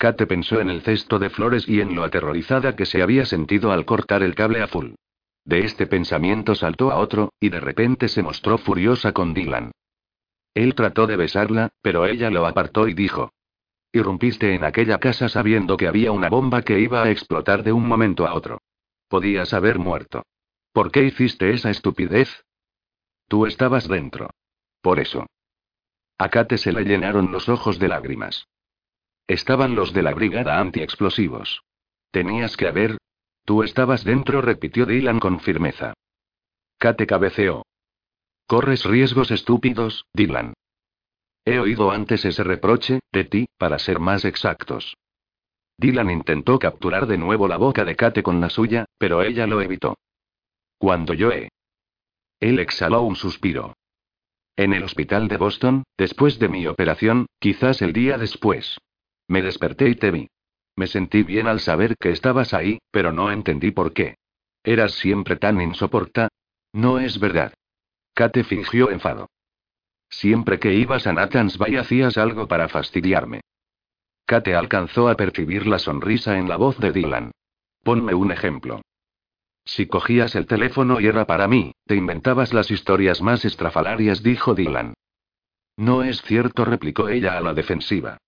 Kate pensó en el cesto de flores y en lo aterrorizada que se había sentido al cortar el cable azul. De este pensamiento saltó a otro, y de repente se mostró furiosa con Dylan. Él trató de besarla, pero ella lo apartó y dijo. Irrumpiste en aquella casa sabiendo que había una bomba que iba a explotar de un momento a otro. Podías haber muerto. ¿Por qué hiciste esa estupidez? Tú estabas dentro. Por eso. A Kate se le llenaron los ojos de lágrimas. Estaban los de la brigada antiexplosivos. Tenías que haber. Tú estabas dentro, repitió Dylan con firmeza. Kate cabeceó. Corres riesgos estúpidos, Dylan. He oído antes ese reproche, de ti, para ser más exactos. Dylan intentó capturar de nuevo la boca de Kate con la suya, pero ella lo evitó. Cuando yo he. Él exhaló un suspiro. En el hospital de Boston, después de mi operación, quizás el día después. Me desperté y te vi. Me sentí bien al saber que estabas ahí, pero no entendí por qué. Eras siempre tan insoporta. No es verdad. Kate fingió enfado. Siempre que ibas a Nathan's Bay hacías algo para fastidiarme. Kate alcanzó a percibir la sonrisa en la voz de Dylan. Ponme un ejemplo. Si cogías el teléfono y era para mí, te inventabas las historias más estrafalarias, dijo Dylan. No es cierto, replicó ella a la defensiva.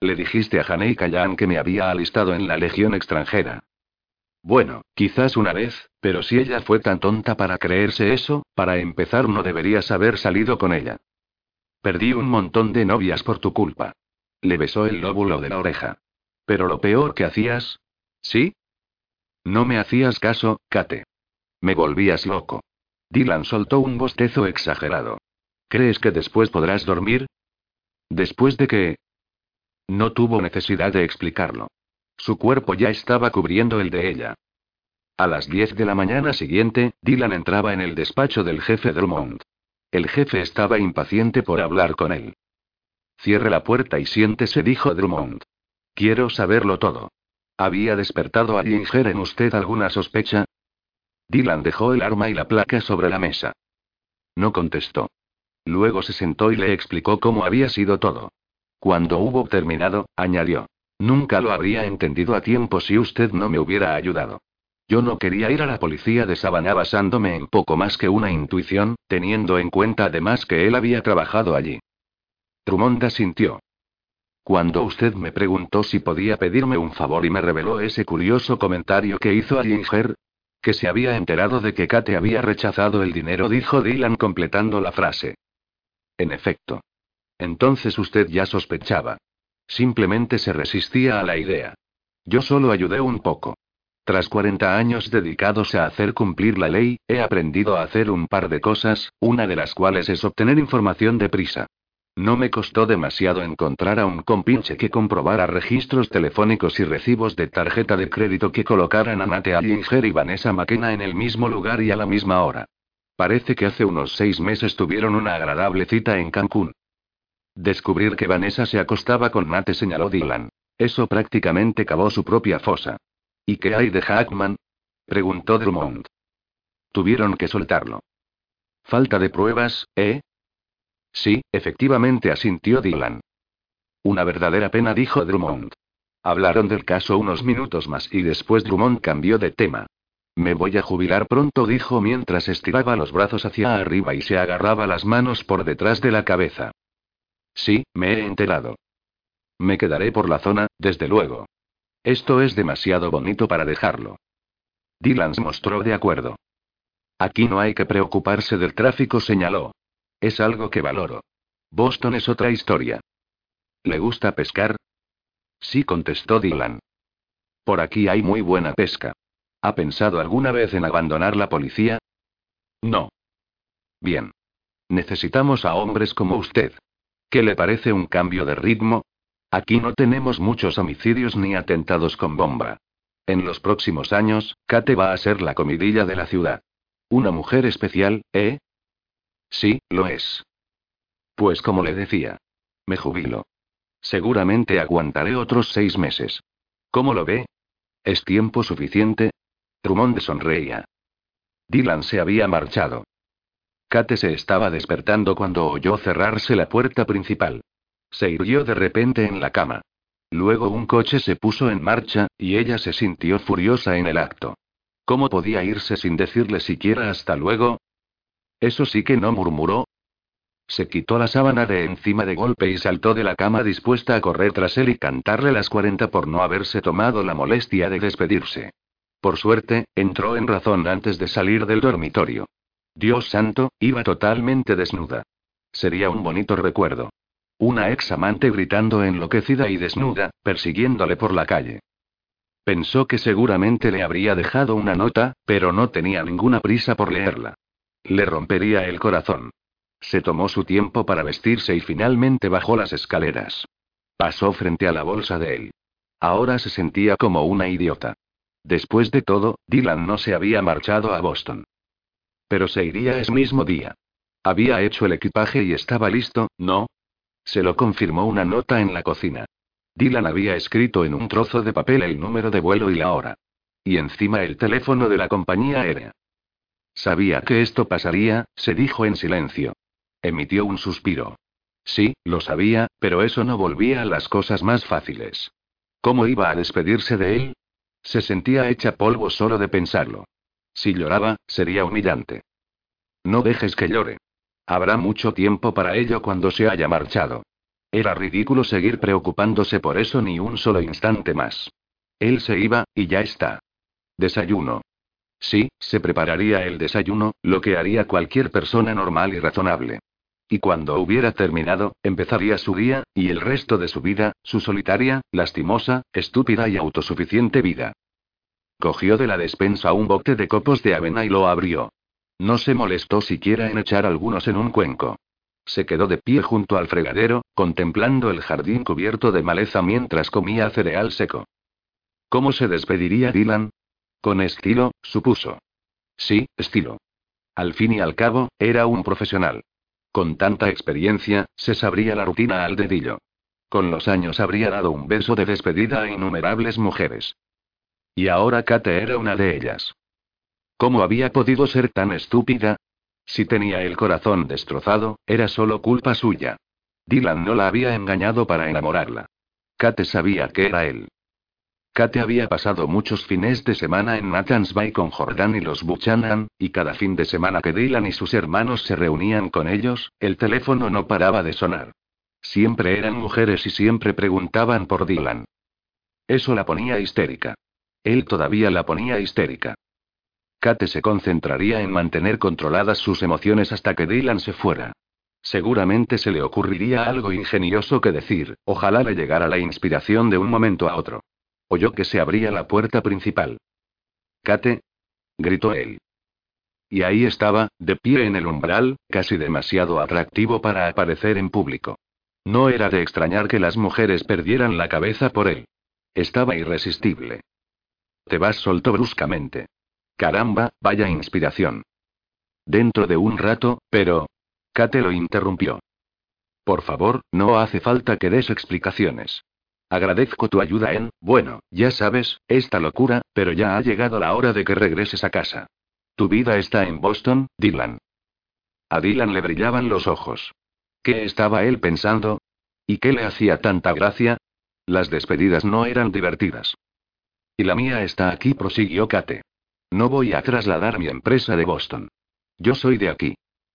Le dijiste a Hanei Kayan que me había alistado en la legión extranjera. Bueno, quizás una vez, pero si ella fue tan tonta para creerse eso, para empezar no deberías haber salido con ella. Perdí un montón de novias por tu culpa. Le besó el lóbulo de la oreja. Pero lo peor que hacías. ¿Sí? No me hacías caso, Kate. Me volvías loco. Dylan soltó un bostezo exagerado. ¿Crees que después podrás dormir? ¿Después de qué? No tuvo necesidad de explicarlo. Su cuerpo ya estaba cubriendo el de ella. A las 10 de la mañana siguiente, Dylan entraba en el despacho del jefe Drummond. El jefe estaba impaciente por hablar con él. Cierre la puerta y siéntese, dijo Drummond. Quiero saberlo todo. ¿Había despertado a Ginger en usted alguna sospecha? Dylan dejó el arma y la placa sobre la mesa. No contestó. Luego se sentó y le explicó cómo había sido todo. Cuando hubo terminado, añadió. Nunca lo habría entendido a tiempo si usted no me hubiera ayudado. Yo no quería ir a la policía de Sabana basándome en poco más que una intuición, teniendo en cuenta además que él había trabajado allí. Trumonda sintió. Cuando usted me preguntó si podía pedirme un favor y me reveló ese curioso comentario que hizo a Ginger, que se había enterado de que Kate había rechazado el dinero, dijo Dylan completando la frase. En efecto. Entonces usted ya sospechaba. Simplemente se resistía a la idea. Yo solo ayudé un poco. Tras 40 años dedicados a hacer cumplir la ley, he aprendido a hacer un par de cosas, una de las cuales es obtener información deprisa. No me costó demasiado encontrar a un compinche que comprobara registros telefónicos y recibos de tarjeta de crédito que colocaran a Nate Allinger y Vanessa McKenna en el mismo lugar y a la misma hora. Parece que hace unos seis meses tuvieron una agradable cita en Cancún. Descubrir que Vanessa se acostaba con Nate señaló Dylan. Eso prácticamente cavó su propia fosa. ¿Y qué hay de Hackman? preguntó Drummond. Tuvieron que soltarlo. Falta de pruebas, ¿eh? Sí, efectivamente asintió Dylan. Una verdadera pena, dijo Drummond. Hablaron del caso unos minutos más y después Drummond cambió de tema. Me voy a jubilar pronto, dijo mientras estiraba los brazos hacia arriba y se agarraba las manos por detrás de la cabeza. Sí, me he enterado. Me quedaré por la zona, desde luego. Esto es demasiado bonito para dejarlo. Dylan se mostró de acuerdo. Aquí no hay que preocuparse del tráfico, señaló. Es algo que valoro. Boston es otra historia. ¿Le gusta pescar? Sí, contestó Dylan. Por aquí hay muy buena pesca. ¿Ha pensado alguna vez en abandonar la policía? No. Bien. Necesitamos a hombres como usted. ¿Qué le parece un cambio de ritmo? Aquí no tenemos muchos homicidios ni atentados con bomba. En los próximos años, Kate va a ser la comidilla de la ciudad. Una mujer especial, ¿eh? Sí, lo es. Pues como le decía. Me jubilo. Seguramente aguantaré otros seis meses. ¿Cómo lo ve? ¿Es tiempo suficiente? Drummond sonreía. Dylan se había marchado. Kate se estaba despertando cuando oyó cerrarse la puerta principal. Se irguió de repente en la cama. Luego un coche se puso en marcha, y ella se sintió furiosa en el acto. ¿Cómo podía irse sin decirle siquiera hasta luego? Eso sí que no murmuró. Se quitó la sábana de encima de golpe y saltó de la cama dispuesta a correr tras él y cantarle las cuarenta por no haberse tomado la molestia de despedirse. Por suerte, entró en razón antes de salir del dormitorio. Dios santo, iba totalmente desnuda. Sería un bonito recuerdo. Una ex amante gritando enloquecida y desnuda, persiguiéndole por la calle. Pensó que seguramente le habría dejado una nota, pero no tenía ninguna prisa por leerla. Le rompería el corazón. Se tomó su tiempo para vestirse y finalmente bajó las escaleras. Pasó frente a la bolsa de él. Ahora se sentía como una idiota. Después de todo, Dylan no se había marchado a Boston. Pero se iría ese mismo día. Había hecho el equipaje y estaba listo, ¿no? Se lo confirmó una nota en la cocina. Dylan había escrito en un trozo de papel el número de vuelo y la hora. Y encima el teléfono de la compañía aérea. Sabía que esto pasaría, se dijo en silencio. Emitió un suspiro. Sí, lo sabía, pero eso no volvía a las cosas más fáciles. ¿Cómo iba a despedirse de él? Se sentía hecha polvo solo de pensarlo. Si lloraba, sería humillante. No dejes que llore. Habrá mucho tiempo para ello cuando se haya marchado. Era ridículo seguir preocupándose por eso ni un solo instante más. Él se iba, y ya está. Desayuno. Sí, se prepararía el desayuno, lo que haría cualquier persona normal y razonable. Y cuando hubiera terminado, empezaría su día, y el resto de su vida, su solitaria, lastimosa, estúpida y autosuficiente vida. Cogió de la despensa un bote de copos de avena y lo abrió. No se molestó siquiera en echar algunos en un cuenco. Se quedó de pie junto al fregadero, contemplando el jardín cubierto de maleza mientras comía cereal seco. ¿Cómo se despediría Dylan? Con estilo, supuso. Sí, estilo. Al fin y al cabo, era un profesional. Con tanta experiencia, se sabría la rutina al dedillo. Con los años habría dado un beso de despedida a innumerables mujeres. Y ahora Kate era una de ellas. ¿Cómo había podido ser tan estúpida? Si tenía el corazón destrozado, era solo culpa suya. Dylan no la había engañado para enamorarla. Kate sabía que era él. Kate había pasado muchos fines de semana en Nathan's Bay con Jordan y los Buchanan, y cada fin de semana que Dylan y sus hermanos se reunían con ellos, el teléfono no paraba de sonar. Siempre eran mujeres y siempre preguntaban por Dylan. Eso la ponía histérica. Él todavía la ponía histérica. Kate se concentraría en mantener controladas sus emociones hasta que Dylan se fuera. Seguramente se le ocurriría algo ingenioso que decir, ojalá le llegara la inspiración de un momento a otro. Oyó que se abría la puerta principal. Kate. gritó él. Y ahí estaba, de pie en el umbral, casi demasiado atractivo para aparecer en público. No era de extrañar que las mujeres perdieran la cabeza por él. Estaba irresistible. Te vas soltó bruscamente. Caramba, vaya inspiración. Dentro de un rato, pero... Kate lo interrumpió. Por favor, no hace falta que des explicaciones. Agradezco tu ayuda en, bueno, ya sabes, esta locura, pero ya ha llegado la hora de que regreses a casa. Tu vida está en Boston, Dylan. A Dylan le brillaban los ojos. ¿Qué estaba él pensando? ¿Y qué le hacía tanta gracia? Las despedidas no eran divertidas. Y la mía está aquí, prosiguió Kate. No voy a trasladar mi empresa de Boston. Yo soy de aquí.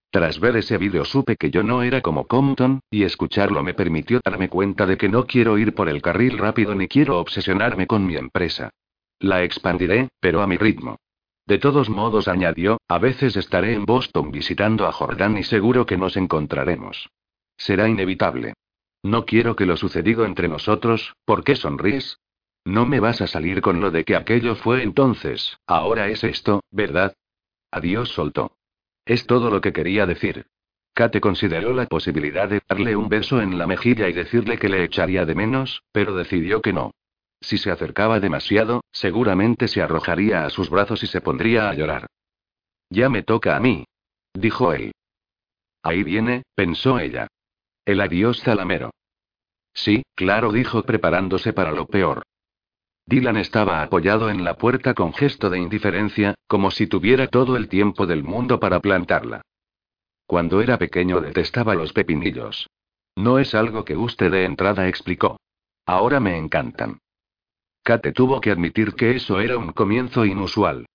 Tras ver ese vídeo supe que yo no era como Compton, y escucharlo me permitió darme cuenta de que no quiero ir por el carril rápido ni quiero obsesionarme con mi empresa. La expandiré, pero a mi ritmo. De todos modos, añadió, a veces estaré en Boston visitando a Jordan y seguro que nos encontraremos. Será inevitable. No quiero que lo sucedido entre nosotros, ¿por qué sonríes? No me vas a salir con lo de que aquello fue entonces, ahora es esto, ¿verdad? Adiós soltó. Es todo lo que quería decir. Kate consideró la posibilidad de darle un beso en la mejilla y decirle que le echaría de menos, pero decidió que no. Si se acercaba demasiado, seguramente se arrojaría a sus brazos y se pondría a llorar. Ya me toca a mí. Dijo él. Ahí viene, pensó ella. El adiós zalamero. Sí, claro, dijo preparándose para lo peor. Dylan estaba apoyado en la puerta con gesto de indiferencia, como si tuviera todo el tiempo del mundo para plantarla. Cuando era pequeño detestaba los pepinillos. No es algo que guste de entrada, explicó. Ahora me encantan. Kate tuvo que admitir que eso era un comienzo inusual.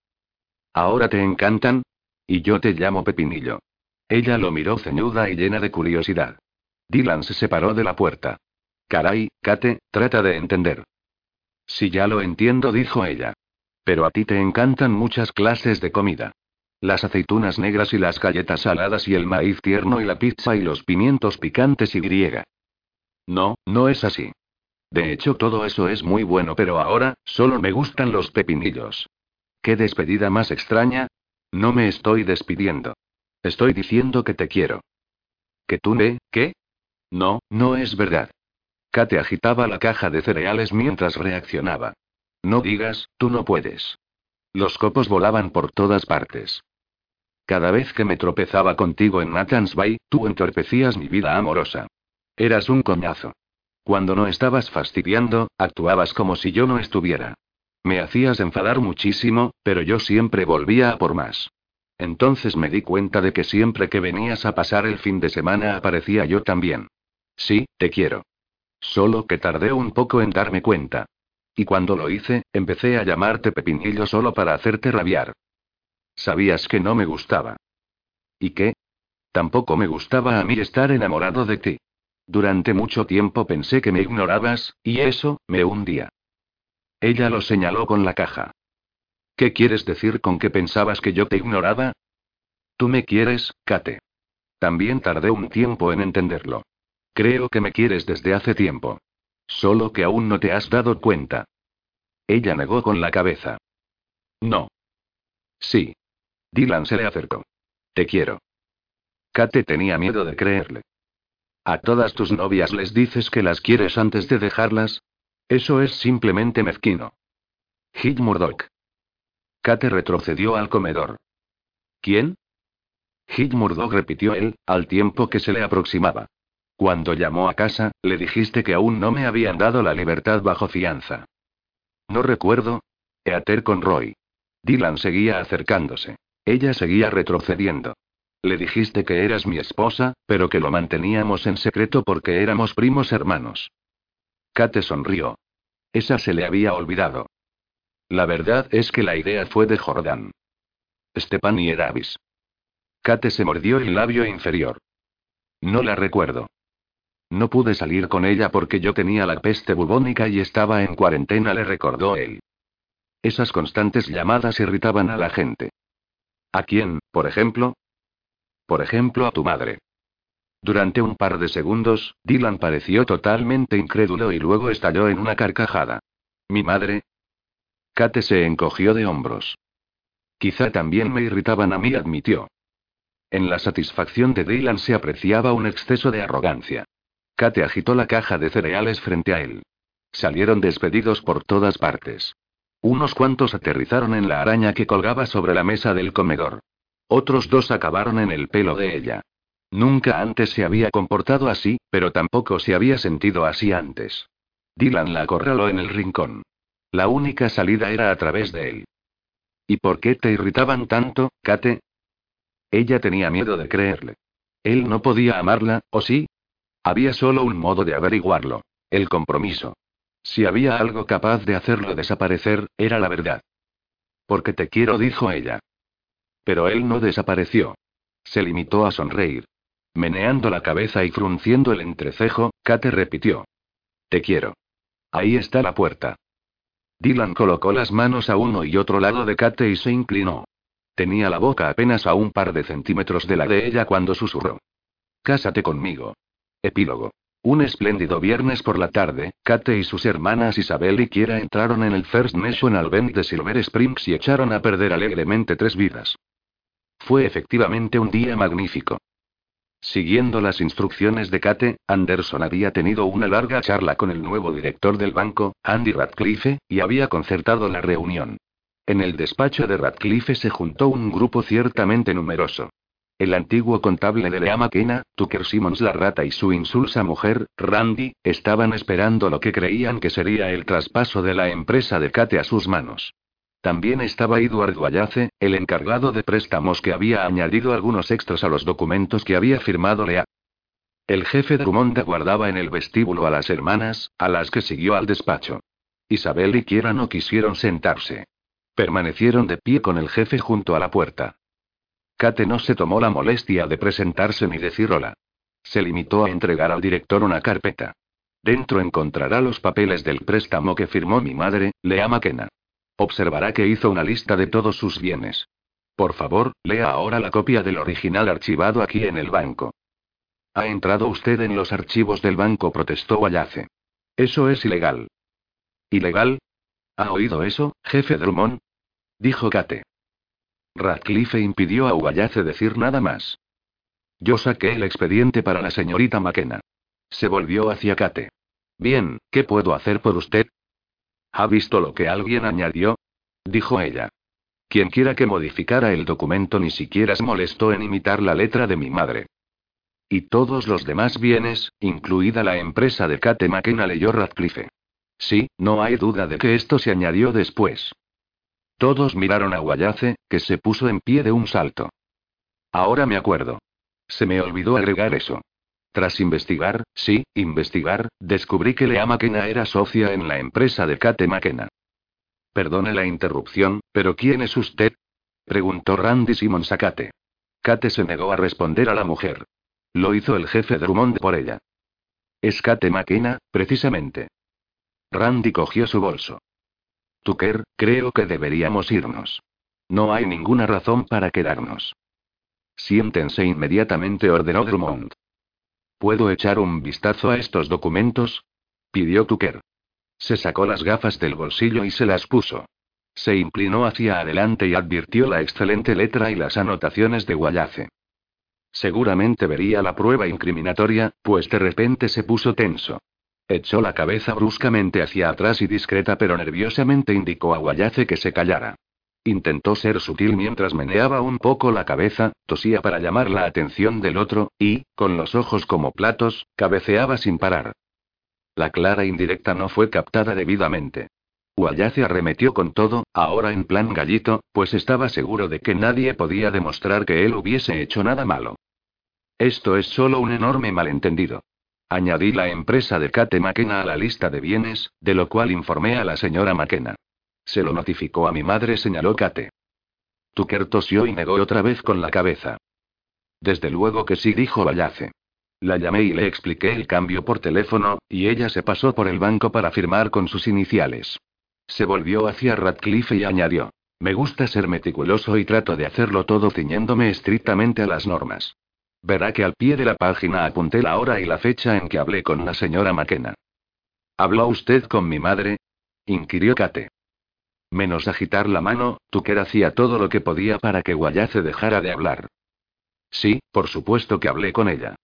¿Ahora te encantan? Y yo te llamo Pepinillo. Ella lo miró ceñuda y llena de curiosidad. Dylan se separó de la puerta. Caray, Kate, trata de entender. Si ya lo entiendo, dijo ella. Pero a ti te encantan muchas clases de comida. Las aceitunas negras y las galletas saladas y el maíz tierno y la pizza y los pimientos picantes y griega. No, no es así. De hecho, todo eso es muy bueno, pero ahora, solo me gustan los pepinillos. ¿Qué despedida más extraña? No me estoy despidiendo. Estoy diciendo que te quiero. ¿Que tú me, qué? No, no es verdad. Kate agitaba la caja de cereales mientras reaccionaba. No digas, tú no puedes. Los copos volaban por todas partes. Cada vez que me tropezaba contigo en Nathan's Bay, tú entorpecías mi vida amorosa. Eras un coñazo. Cuando no estabas fastidiando, actuabas como si yo no estuviera. Me hacías enfadar muchísimo, pero yo siempre volvía a por más. Entonces me di cuenta de que siempre que venías a pasar el fin de semana aparecía yo también. Sí, te quiero. Solo que tardé un poco en darme cuenta. Y cuando lo hice, empecé a llamarte Pepinillo solo para hacerte rabiar. Sabías que no me gustaba. ¿Y qué? Tampoco me gustaba a mí estar enamorado de ti. Durante mucho tiempo pensé que me ignorabas, y eso, me hundía. Ella lo señaló con la caja. ¿Qué quieres decir con que pensabas que yo te ignoraba? Tú me quieres, Kate. También tardé un tiempo en entenderlo. Creo que me quieres desde hace tiempo. Solo que aún no te has dado cuenta. Ella negó con la cabeza. No. Sí. Dylan se le acercó. Te quiero. Kate tenía miedo de creerle. ¿A todas tus novias les dices que las quieres antes de dejarlas? Eso es simplemente mezquino. Hit Murdoch. Kate retrocedió al comedor. ¿Quién? Hit Murdoch repitió él, al tiempo que se le aproximaba. Cuando llamó a casa, le dijiste que aún no me habían dado la libertad bajo fianza. No recuerdo. Eater con Roy. Dylan seguía acercándose. Ella seguía retrocediendo. Le dijiste que eras mi esposa, pero que lo manteníamos en secreto porque éramos primos hermanos. Kate sonrió. Esa se le había olvidado. La verdad es que la idea fue de Jordan. Stepan y Eravis. Kate se mordió el labio inferior. No la recuerdo. No pude salir con ella porque yo tenía la peste bubónica y estaba en cuarentena, le recordó él. Esas constantes llamadas irritaban a la gente. ¿A quién, por ejemplo? Por ejemplo, a tu madre. Durante un par de segundos, Dylan pareció totalmente incrédulo y luego estalló en una carcajada. ¿Mi madre? Kate se encogió de hombros. Quizá también me irritaban a mí, admitió. En la satisfacción de Dylan se apreciaba un exceso de arrogancia. Kate agitó la caja de cereales frente a él. Salieron despedidos por todas partes. Unos cuantos aterrizaron en la araña que colgaba sobre la mesa del comedor. Otros dos acabaron en el pelo de ella. Nunca antes se había comportado así, pero tampoco se había sentido así antes. Dylan la acorraló en el rincón. La única salida era a través de él. ¿Y por qué te irritaban tanto, Kate? Ella tenía miedo de creerle. Él no podía amarla, ¿o sí? Había solo un modo de averiguarlo. El compromiso. Si había algo capaz de hacerlo desaparecer, era la verdad. Porque te quiero, dijo ella. Pero él no desapareció. Se limitó a sonreír. Meneando la cabeza y frunciendo el entrecejo, Kate repitió. Te quiero. Ahí está la puerta. Dylan colocó las manos a uno y otro lado de Kate y se inclinó. Tenía la boca apenas a un par de centímetros de la de ella cuando susurró. Cásate conmigo. Epílogo. Un espléndido viernes por la tarde, Kate y sus hermanas Isabel y Kiera entraron en el First National Bank de Silver Springs y echaron a perder alegremente tres vidas. Fue efectivamente un día magnífico. Siguiendo las instrucciones de Kate, Anderson había tenido una larga charla con el nuevo director del banco, Andy Radcliffe, y había concertado la reunión. En el despacho de Radcliffe se juntó un grupo ciertamente numeroso. El antiguo contable de Lea McKenna, Tucker Simmons la rata y su insulsa mujer, Randy, estaban esperando lo que creían que sería el traspaso de la empresa de Kate a sus manos. También estaba Edward Guayace, el encargado de préstamos que había añadido algunos extras a los documentos que había firmado Lea. El jefe de Drummond aguardaba en el vestíbulo a las hermanas, a las que siguió al despacho. Isabel y Kiera no quisieron sentarse. Permanecieron de pie con el jefe junto a la puerta. Kate no se tomó la molestia de presentarse ni decir hola. Se limitó a entregar al director una carpeta. Dentro encontrará los papeles del préstamo que firmó mi madre, Lea McKenna. Observará que hizo una lista de todos sus bienes. Por favor, lea ahora la copia del original archivado aquí en el banco. ¿Ha entrado usted en los archivos del banco? protestó Wallace. Eso es ilegal. ¿Ilegal? ¿Ha oído eso, jefe Drummond? Dijo Kate. Radcliffe impidió a Ugayace decir nada más. Yo saqué el expediente para la señorita McKenna. Se volvió hacia Kate. Bien, ¿qué puedo hacer por usted? ¿Ha visto lo que alguien añadió? Dijo ella. Quien quiera que modificara el documento ni siquiera se molestó en imitar la letra de mi madre. Y todos los demás bienes, incluida la empresa de Kate McKenna, leyó Radcliffe. Sí, no hay duda de que esto se añadió después. Todos miraron a Guayace, que se puso en pie de un salto. Ahora me acuerdo. Se me olvidó agregar eso. Tras investigar, sí, investigar, descubrí que Lea McKenna era socia en la empresa de Kate McKenna. Perdone la interrupción, pero ¿quién es usted? preguntó Randy Simmons a Kate. Kate se negó a responder a la mujer. Lo hizo el jefe Drummond por ella. Es Kate McKenna, precisamente. Randy cogió su bolso. Tucker, creo que deberíamos irnos. No hay ninguna razón para quedarnos. Siéntense inmediatamente, ordenó Drummond. ¿Puedo echar un vistazo a estos documentos? pidió Tucker. Se sacó las gafas del bolsillo y se las puso. Se inclinó hacia adelante y advirtió la excelente letra y las anotaciones de Guayace. Seguramente vería la prueba incriminatoria, pues de repente se puso tenso. Echó la cabeza bruscamente hacia atrás y discreta pero nerviosamente indicó a Guayace que se callara. Intentó ser sutil mientras meneaba un poco la cabeza, tosía para llamar la atención del otro, y, con los ojos como platos, cabeceaba sin parar. La clara indirecta no fue captada debidamente. Guayace arremetió con todo, ahora en plan gallito, pues estaba seguro de que nadie podía demostrar que él hubiese hecho nada malo. Esto es solo un enorme malentendido. Añadí la empresa de Kate McKenna a la lista de bienes, de lo cual informé a la señora McKenna. Se lo notificó a mi madre, señaló Kate. Tucker tosió y negó otra vez con la cabeza. Desde luego que sí, dijo Vallace. La llamé y le expliqué el cambio por teléfono, y ella se pasó por el banco para firmar con sus iniciales. Se volvió hacia Radcliffe y añadió. Me gusta ser meticuloso y trato de hacerlo todo ciñéndome estrictamente a las normas. Verá que al pie de la página apunté la hora y la fecha en que hablé con la señora McKenna. ¿Habló usted con mi madre? inquirió Kate. Menos agitar la mano, Tucker hacía todo lo que podía para que Guayace dejara de hablar. Sí, por supuesto que hablé con ella.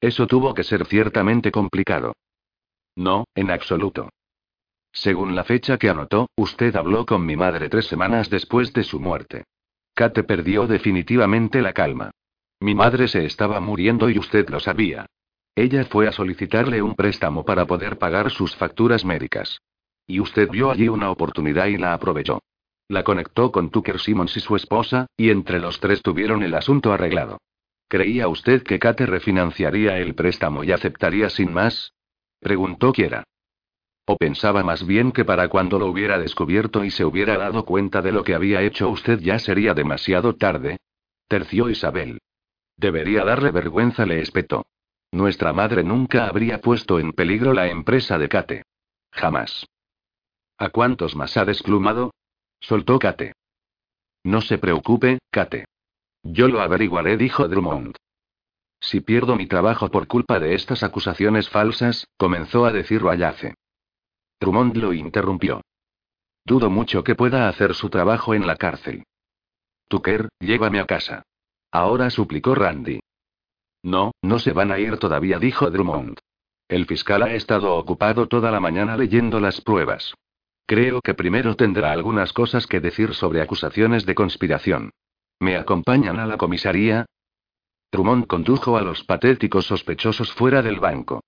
Eso tuvo que ser ciertamente complicado. No, en absoluto. Según la fecha que anotó, usted habló con mi madre tres semanas después de su muerte. Kate perdió definitivamente la calma. Mi madre se estaba muriendo y usted lo sabía. Ella fue a solicitarle un préstamo para poder pagar sus facturas médicas. Y usted vio allí una oportunidad y la aprovechó. La conectó con Tucker Simmons y su esposa, y entre los tres tuvieron el asunto arreglado. ¿Creía usted que Kate refinanciaría el préstamo y aceptaría sin más? Preguntó Kiera. ¿O pensaba más bien que para cuando lo hubiera descubierto y se hubiera dado cuenta de lo que había hecho usted ya sería demasiado tarde? Terció Isabel. Debería darle vergüenza, le espetó. Nuestra madre nunca habría puesto en peligro la empresa de Kate. Jamás. ¿A cuántos más ha desplumado? Soltó Kate. No se preocupe, Kate. Yo lo averiguaré, dijo Drummond. Si pierdo mi trabajo por culpa de estas acusaciones falsas, comenzó a decir Wallace. Drummond lo interrumpió. Dudo mucho que pueda hacer su trabajo en la cárcel. Tucker, llévame a casa. Ahora suplicó Randy. No, no se van a ir todavía, dijo Drummond. El fiscal ha estado ocupado toda la mañana leyendo las pruebas. Creo que primero tendrá algunas cosas que decir sobre acusaciones de conspiración. ¿Me acompañan a la comisaría? Drummond condujo a los patéticos sospechosos fuera del banco.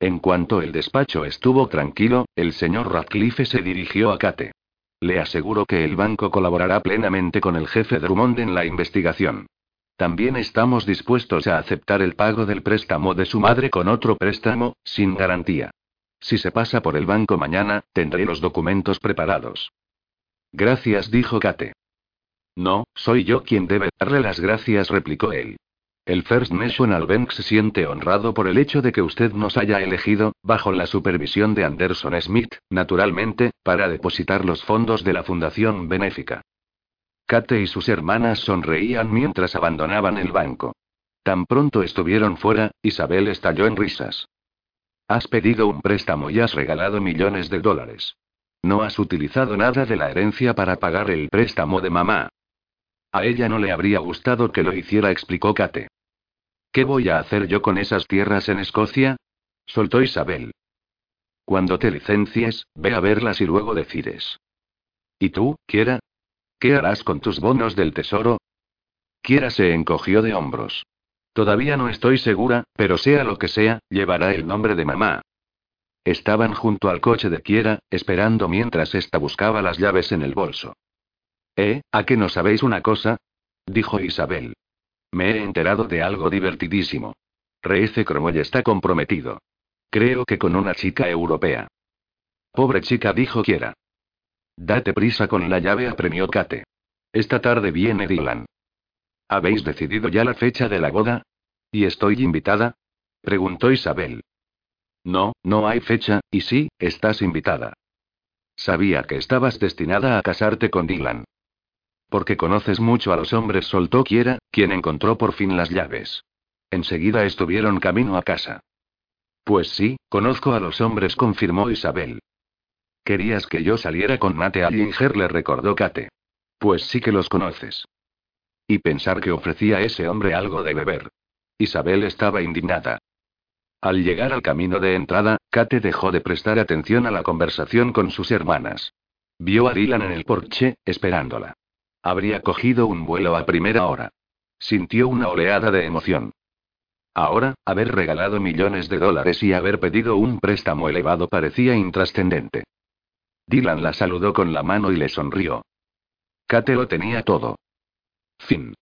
En cuanto el despacho estuvo tranquilo, el señor Radcliffe se dirigió a Kate. Le aseguro que el banco colaborará plenamente con el jefe Drummond en la investigación. También estamos dispuestos a aceptar el pago del préstamo de su madre con otro préstamo, sin garantía. Si se pasa por el banco mañana, tendré los documentos preparados. Gracias, dijo Kate. No, soy yo quien debe darle las gracias, replicó él. El First National Bank se siente honrado por el hecho de que usted nos haya elegido, bajo la supervisión de Anderson Smith, naturalmente, para depositar los fondos de la Fundación Benéfica. Kate y sus hermanas sonreían mientras abandonaban el banco. Tan pronto estuvieron fuera, Isabel estalló en risas. Has pedido un préstamo y has regalado millones de dólares. No has utilizado nada de la herencia para pagar el préstamo de mamá. A ella no le habría gustado que lo hiciera, explicó Kate. ¿Qué voy a hacer yo con esas tierras en Escocia? soltó Isabel. Cuando te licencies, ve a verlas y luego decides. ¿Y tú, quiera? ¿Qué harás con tus bonos del tesoro? Kiera se encogió de hombros. Todavía no estoy segura, pero sea lo que sea, llevará el nombre de mamá. Estaban junto al coche de Kiera, esperando mientras ésta buscaba las llaves en el bolso. ¿Eh? ¿A qué no sabéis una cosa? dijo Isabel. Me he enterado de algo divertidísimo. Reece Cromoy está comprometido. Creo que con una chica europea. Pobre chica, dijo Kiera. Date prisa con la llave, apremió Kate. Esta tarde viene Dylan. ¿Habéis decidido ya la fecha de la boda? ¿Y estoy invitada? preguntó Isabel. No, no hay fecha, y sí, estás invitada. Sabía que estabas destinada a casarte con Dylan. Porque conoces mucho a los hombres, soltó Kiera, quien encontró por fin las llaves. Enseguida estuvieron camino a casa. Pues sí, conozco a los hombres, confirmó Isabel. Querías que yo saliera con Nate Allinger, le recordó Kate. Pues sí que los conoces. Y pensar que ofrecía a ese hombre algo de beber. Isabel estaba indignada. Al llegar al camino de entrada, Kate dejó de prestar atención a la conversación con sus hermanas. Vio a Dylan en el porche, esperándola. Habría cogido un vuelo a primera hora. Sintió una oleada de emoción. Ahora, haber regalado millones de dólares y haber pedido un préstamo elevado parecía intrascendente. Dylan la saludó con la mano y le sonrió. Kate lo tenía todo. Fin.